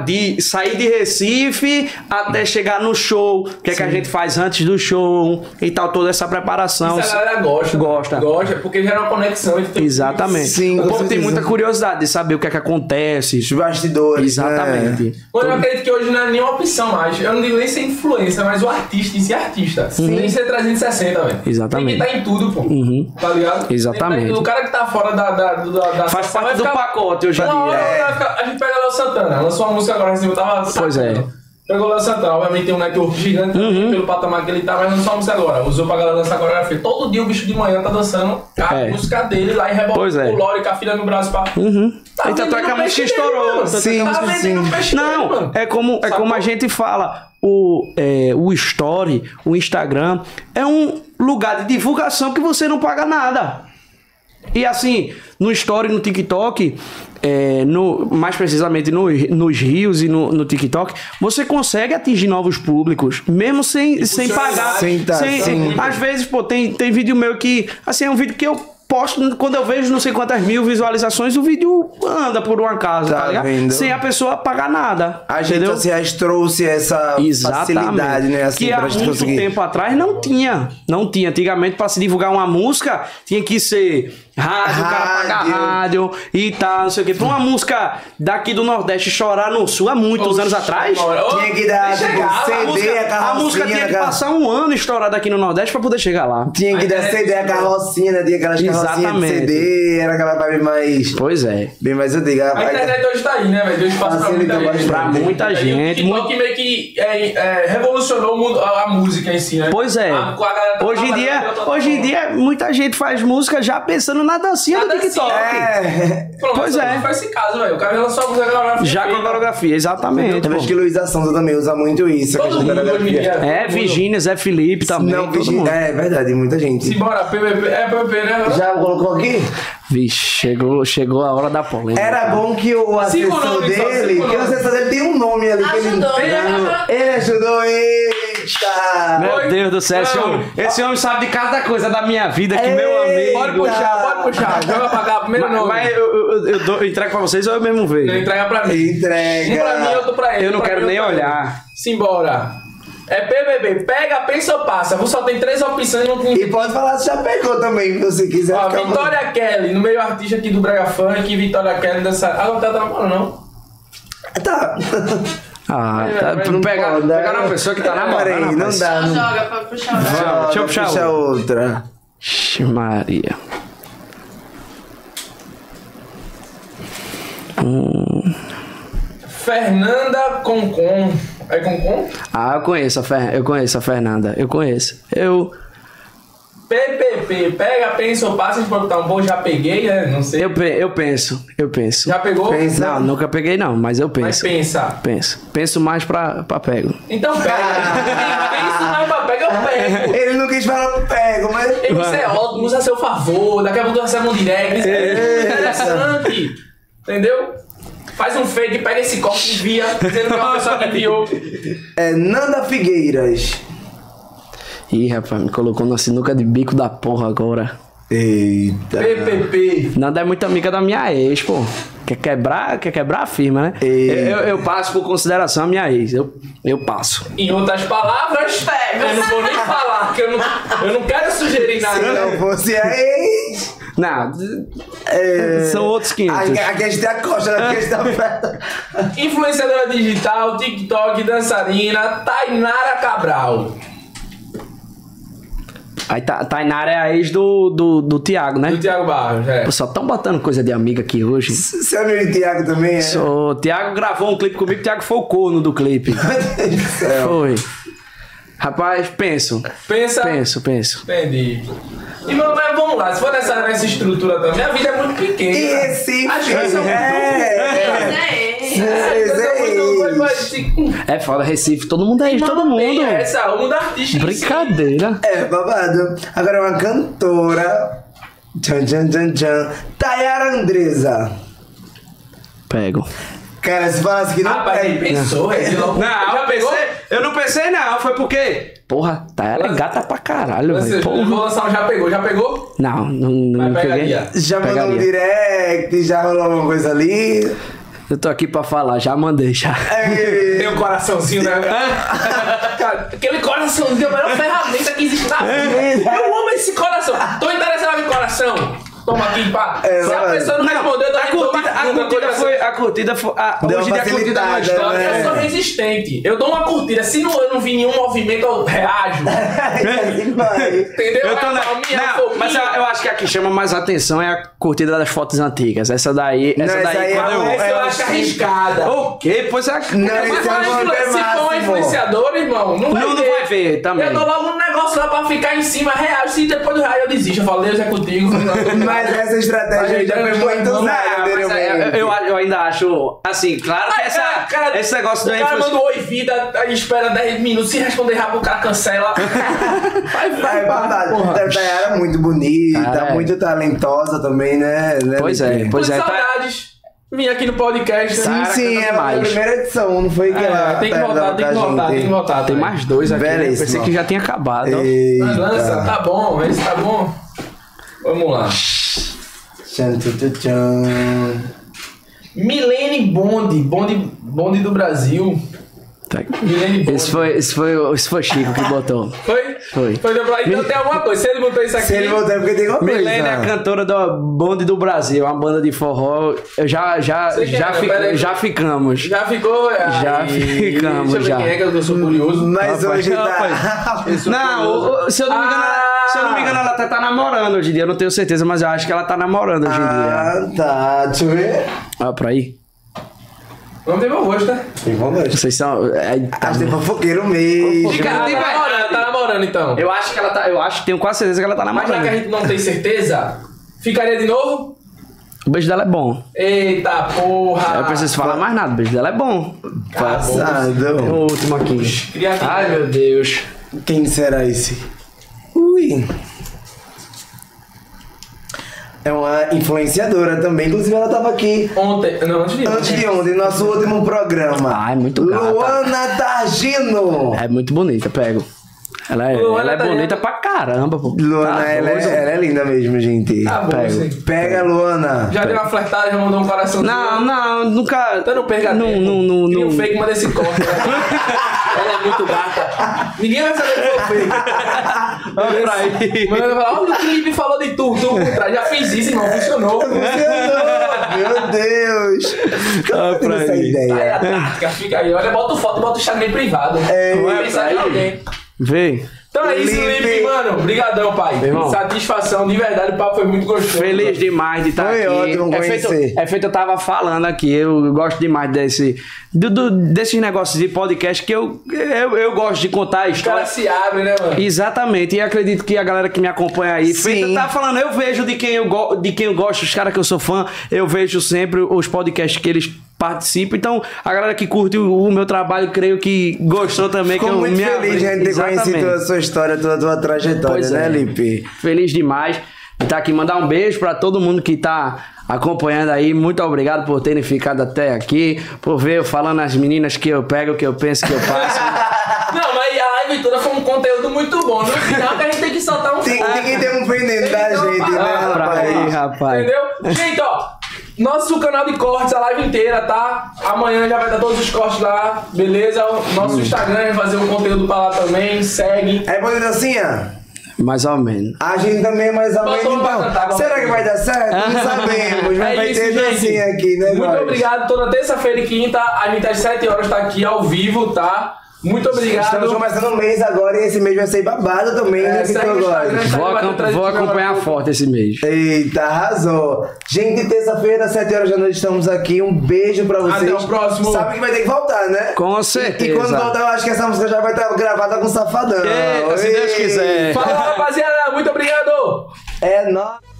De sair de Recife até chegar no show, o que é que a gente faz antes do show e tal, toda essa preparação. Isso a galera gosta. Gosta. Gosta, porque gera uma conexão entre Exatamente. Sim, o povo tem muita curiosidade de saber o que é que acontece. Os bastidores. Exatamente. Né? Mano, eu acredito que hoje não é nenhuma opção mais. Eu não digo nem ser influência, mas o artista em si é artista. Tem que ser 360, velho. Exatamente. Tem que estar em tudo, pô. Tá ligado? Exatamente. Tem tá. O cara que tá fora da. da, da, da Faz parte do ficar- pacote hoje em Uma hora dia. ficar- A gente pega Léo Santana, lançou uma música agora, assim, eu tava. Pois é. Pegou o Léo Santana, obviamente tem um network gigante Uhum. também, pelo patamar que ele tá, mas lançou uma música agora. Usou pra galera dançar coreografia. Todo dia o bicho de manhã tá dançando a É. música dele lá em rebote Pois é. o Lore com a filha no braço pra. Uhum. Tá e tanto é que a música estourou. é Sim, Tá peixe dele, Não, mano. é como, é como a gente fala. O, é, o Story, o Instagram, é um lugar de divulgação que você não paga nada. E assim, no Story, no TikTok, é, no, mais precisamente no, nos rios e no, no TikTok, você consegue atingir novos públicos, mesmo sem, sem pagar. Sem tá- sim. Às vezes, pô, tem, tem vídeo meu que, assim, é um vídeo que eu posto, quando eu vejo não sei quantas mil visualizações, o vídeo anda por um acaso, Tá tá? Sem a pessoa pagar nada. A gente, entendeu? assim, trouxe essa Exatamente. facilidade, né? Assim, que há muito conseguir. tempo atrás não tinha. Não tinha. Antigamente, pra se divulgar uma música, tinha que ser rádio, o cara pagar Rádio. e tal, não sei o quê. Pra uma música daqui do Nordeste chorar no Sul há muitos anos atrás. Tinha que dar, Deixa tipo, CD, a música- a carrocinha. A música tinha que passar um ano estourada aqui no Nordeste pra poder chegar lá. Tinha que A dar internet CD, a estourou. carrocinha, né? Tinha aquelas carrocinhas de Exatamente. CD, era aquela vibe mais. Pois é. Bem mais antiga. A internet hoje tá aí, né, velho? Deu espaço pra muita gente. bastante. Pra muita gente. O TikTok meio que é, é, revolucionou o mundo, a, a música em si, né? Pois é. A- Hoje em dia, hoje em dia, muita gente faz música já pensando na dancinha Na do TikTok. dancinha. É. Pronto, Pois é. Faz esse caso, velho. O cara a agora. Já com a coreografia, exatamente. Eu vejo que Luísa Sonza também usa muito isso. a Todo mundo hoje em coreografia. dia. É, Virgínia, Zé Felipe também. Não, mundo. é verdade, muita gente. Simbora. É PVP, né? Já colocou aqui? Vixe, chegou, chegou a hora da polêmica. Era bom que o assessor dele, que o assessor dele tem um nome ali. que ele- Ajudou, Ele né? Ele ajudou, eita! Meu Oi? Deus do céu, esse homem, esse homem sabe de cada coisa da minha vida que meu amigo. Pode puxar, pode puxar. Joga pra cá, primeiro Mas, nome. mas eu, eu, eu, dou- eu entrego pra vocês ou eu mesmo vejo? entrega pra mim. Entrega. Um pra mim, outro pra ele. Eu não pra quero mim, nem olhar. Simbora. É PBB, pega, pensa ou passa. Você só tem três opções e não tem. E pode falar se já pegou também, se você quiser. Ó. Vitória Kelly, no meio artista aqui do Brega Funk, Vitória Kelly dança. Ah, não tá namorando, não. Tá. Ah, tá. Não Pegar, pode, né? pegar uma pessoa que tá Peraí, namorando. não rapaz. dá. Não Não joga pra puxar o Deixa eu puxar puxa outra. Ixi, Maria. Fernanda Concon. É Concon? Ah, eu conheço a, Fer... eu conheço a Fernanda. Eu conheço. Eu, PPP, pega, pensa ou passa. A gente pode botar um bom, já peguei, né? Não sei. eu, pe- eu penso. Eu penso. Já pegou? Pensa. Não, nunca peguei não, mas eu Mas penso. pensa. Penso. Penso mais pra, pra pego. Então pega. Pensa mais pra pega, eu pego. Ele não quis falar pego, mas. E você é ótimo, usa a seu favor. Daqui a pouco você recebe um direct. Isso é interessante. Entendeu? Faz um fake, pega esse copo e envia, dizendo que é uma pessoa que enviou. É Nanda Figueiras. Ih, rapaz, me colocou na sinuca de bico da porra agora. Eita. PPP. Nada é muito amiga da minha ex, pô. Quer quebrar, quer quebrar a firma, né? Eu, Eita. eu- eu passo por consideração a minha ex. Eu, eu passo. Em outras palavras, Pega. eu não vou nem falar, que eu não, eu não quero sugerir Se nada. não fosse a ex. Não, É... são outros 500. Aqui aqui a gente tem a costa, aqui a gente tá perto. Influenciadora digital, TikTok, dançarina, Tainara Cabral. Aí tá, Tainara é a ex do, do, do Thiago, né? Do Thiago Barros, é. Pô, só tão botando coisa de amiga aqui hoje. Seu amigo Thiago também é. O Thiago gravou um clipe comigo, o Thiago foi o corno do clipe. Foi. Rapaz, penso. Pensa. Penso, penso. Entendi. E mas, mas vamos lá, se for nessa, nessa estrutura também, a vida é muito pequena. E Recife. As coisas É. Mas é ele. É, As coisas são muito- é É foda, Recife, todo mundo é ex, todo não mundo. Essa, artístico. em si. Brincadeira. É, babado. Agora uma cantora. Tchan, tchan, tchan, tchan. Tayara Andresa. Pego. Cara, se falasse que não Rapaz, ele pega. pensou, é. Não, já pegou? pensei- eu não pensei não, foi porque... Porra, tá ela é gata pra caralho, velho. eu vou Porra. lançar um já pegou, já pegou? Não, não, não Mas peguei. pegaria. Já mandou um direct, já rolou alguma coisa ali. Eu tô aqui pra falar, já mandei, já. É, Tem um coraçãozinho, né? Cara, aquele coraçãozinho é a melhor ferramenta que existe na vida. Eu amo esse coração. Tô interessado em coração. Toma aqui, pá. É, Se a pessoa não, respondeu, eu a também dou curtida, uma a curtida foi. A curtida foi. A, Deu hoje uma da curtida é uma facilitada, história. né? Eu sou resistente. Eu dou uma curtida. Se não, eu não vi nenhum movimento, eu reajo. vai. Entendeu? Eu tô A na... a Não, mas eu, eu acho que a que chama mais atenção é a curtida das fotos antigas. Essa daí. Não, essa essa daí. aí quando é eu... o- Essa eu é acho arriscada. O quê? Pois é. Não, Mas é se for influenciadora, irmão, não vai Não, não ver. vai ver também. Eu dou logo um negócio lá pra ficar em cima, real. Se depois do real eu desisto. Eu falo, Deus é contigo. Mas essa estratégia aí já foi muito usada mas eu, anteriormente. eu, eu ainda acho. Assim, claro que Ai, essa, cara, cara, esse negócio o da cara influência. manda oi vida, aí espera 10 minutos, se responder rápido o cara cancela. Vai, vai, É vai, verdade. porra. A Tayara é muito bonita, Cara, é. muito talentosa também, né? né, Pois é, pois é. Saudades. Vim aqui no podcast. Sim, né? sim, é a demais. primeira edição, não foi que É, ela tem que voltar, tem que voltar, tem que voltar. Tem mais dois aqui. Né? Belíssimo. Pensei que já tinha acabado. ó. Mas Eita. lança, tá bom, esse tá bom. Vamos lá. Tchan, tchan, tchan. Milene Bond, Bond, Bond do Brasil. Tá. Esse foi, esse, foi, esse foi Chico que botou. Foi? Foi. Foi deu pra- Então tem alguma coisa. Se ele botou isso aqui. Se ele voltar é porque tem alguma coisa. Milene é a cantora do Bonde do Brasil, uma banda de forró. Eu já, já, já, é, fi- peraí. já ficamos. Já ficou. Já Aí, ficamos, Deixa eu ver já. quem é que eu sou curioso. Mas Rapaz, hoje tá... Não, se eu não me engano, ela, se eu não me engano, ela até tá namorando hoje em dia. Eu não tenho certeza, mas eu acho que ela tá namorando hoje em dia. Ah, tá. Deixa eu ver. Olha pra aí. Não tem meu rosto, né? Tem vontade. Vocês são. é, tá Acho que tem fofoqueiro mesmo. Diga- Tá namorando, tá namorando então. Eu acho que ela tá. Eu acho, tenho quase certeza que ela tá Mas já que a namorando. gente não tem certeza, ficaria de novo? O beijo dela é bom. Eita porra! eu preciso falar mais nada. O beijo dela é bom. O Passado. último aqui. Ai, meu Deus. Quem será esse? Ui. É uma influenciadora também. Inclusive, ela tava aqui Ontem. Não, antes de antes de ontem, nosso último programa. Ah, é muito gata. Luana Targino. É muito bonita, pego. Ela é, Luana ela é tá bonita aí. pra caramba, pô. Luana, Tá ela, é, ela é linda mesmo, gente. Tá bom, assim. Pega, Luana. Já deu uma flertada, já mandou um coração. Não, não, nunca. Então não perca não, tempo. não, não, Cria um não. fake, manda esse corte. Ela é muito gata. Ninguém vai saber que foi fake. Olha pra aí. Mano, vai falar, olha o que o Felipe falou de tu, por trás. Já fiz isso, irmão, funcionou. Funcionou, meu Deus. Olha pra essa aí. Aí ideia. a tática fica aí. Olha, bota foto, bota o Instagram privado. É, Vai pensar aí. Então é isso. Felipe, mano. Obrigadão, pai. irmão. Satisfação, de verdade, o papo foi muito gostoso. Feliz demais de estar Foi aqui. ótimo é, feito, é feito, eu tava falando aqui, eu gosto demais desse, do, do- desses negócios de podcast que eu, eu, eu gosto de contar a Os história. caras se abrem, né, mano? Exatamente, e acredito que a galera que me acompanha aí, Sim. feito, tá falando, eu vejo de quem eu, go- de quem eu gosto, os caras que eu sou fã, eu vejo sempre os podcasts que eles participam. Então, a galera que curte o, o meu trabalho, creio que gostou também. Ficou que eu muito me feliz de a gente ter Exatamente. conhecido a sua história, toda a tua trajetória, Pois né, é. Lipe? Feliz demais de estar aqui. Mandar um beijo pra todo mundo que tá acompanhando aí. Muito obrigado por terem ficado até aqui, por ver eu falando as meninas que eu pego, que eu penso que eu passo. Não, mas a live toda foi um conteúdo muito bom. No final que a gente tem que soltar um Tem, tem que ter um da Tem que ter gente, né, rapaz? aí, rapaz. Entendeu? Gente, ó. Nosso canal de cortes, a live inteira, tá? Amanhã já vai dar todos os cortes lá, beleza? O Nosso Instagram vai fazer um conteúdo pra lá também, segue. Aí, pode assim, ó. Mais ou menos. A gente também é mais ou menos. Então, cantar, vamos será que vai dar certo? Não sabemos, mas É vai isso, ter gente. dancinha aqui, né, Muito nós? obrigado. Toda terça-feira e quinta, a gente às 7 horas tá aqui ao vivo, tá? Muito obrigado. Estamos começando o mês agora e esse mês vai ser babado também, É, né, Góes? Instagram Vou, ter vou acompanhar forte esse mês. Eita, arrasou. Gente, terça-feira, 7 horas da noite, estamos aqui. Um beijo pra vocês. Até o próximo. Sabe que vai ter que voltar, né? Com E certeza. quando voltar, eu acho que essa música já vai estar gravada com Safadão. Eita, se Deus quiser. Falou, rapaziada. Muito obrigado. É nóis.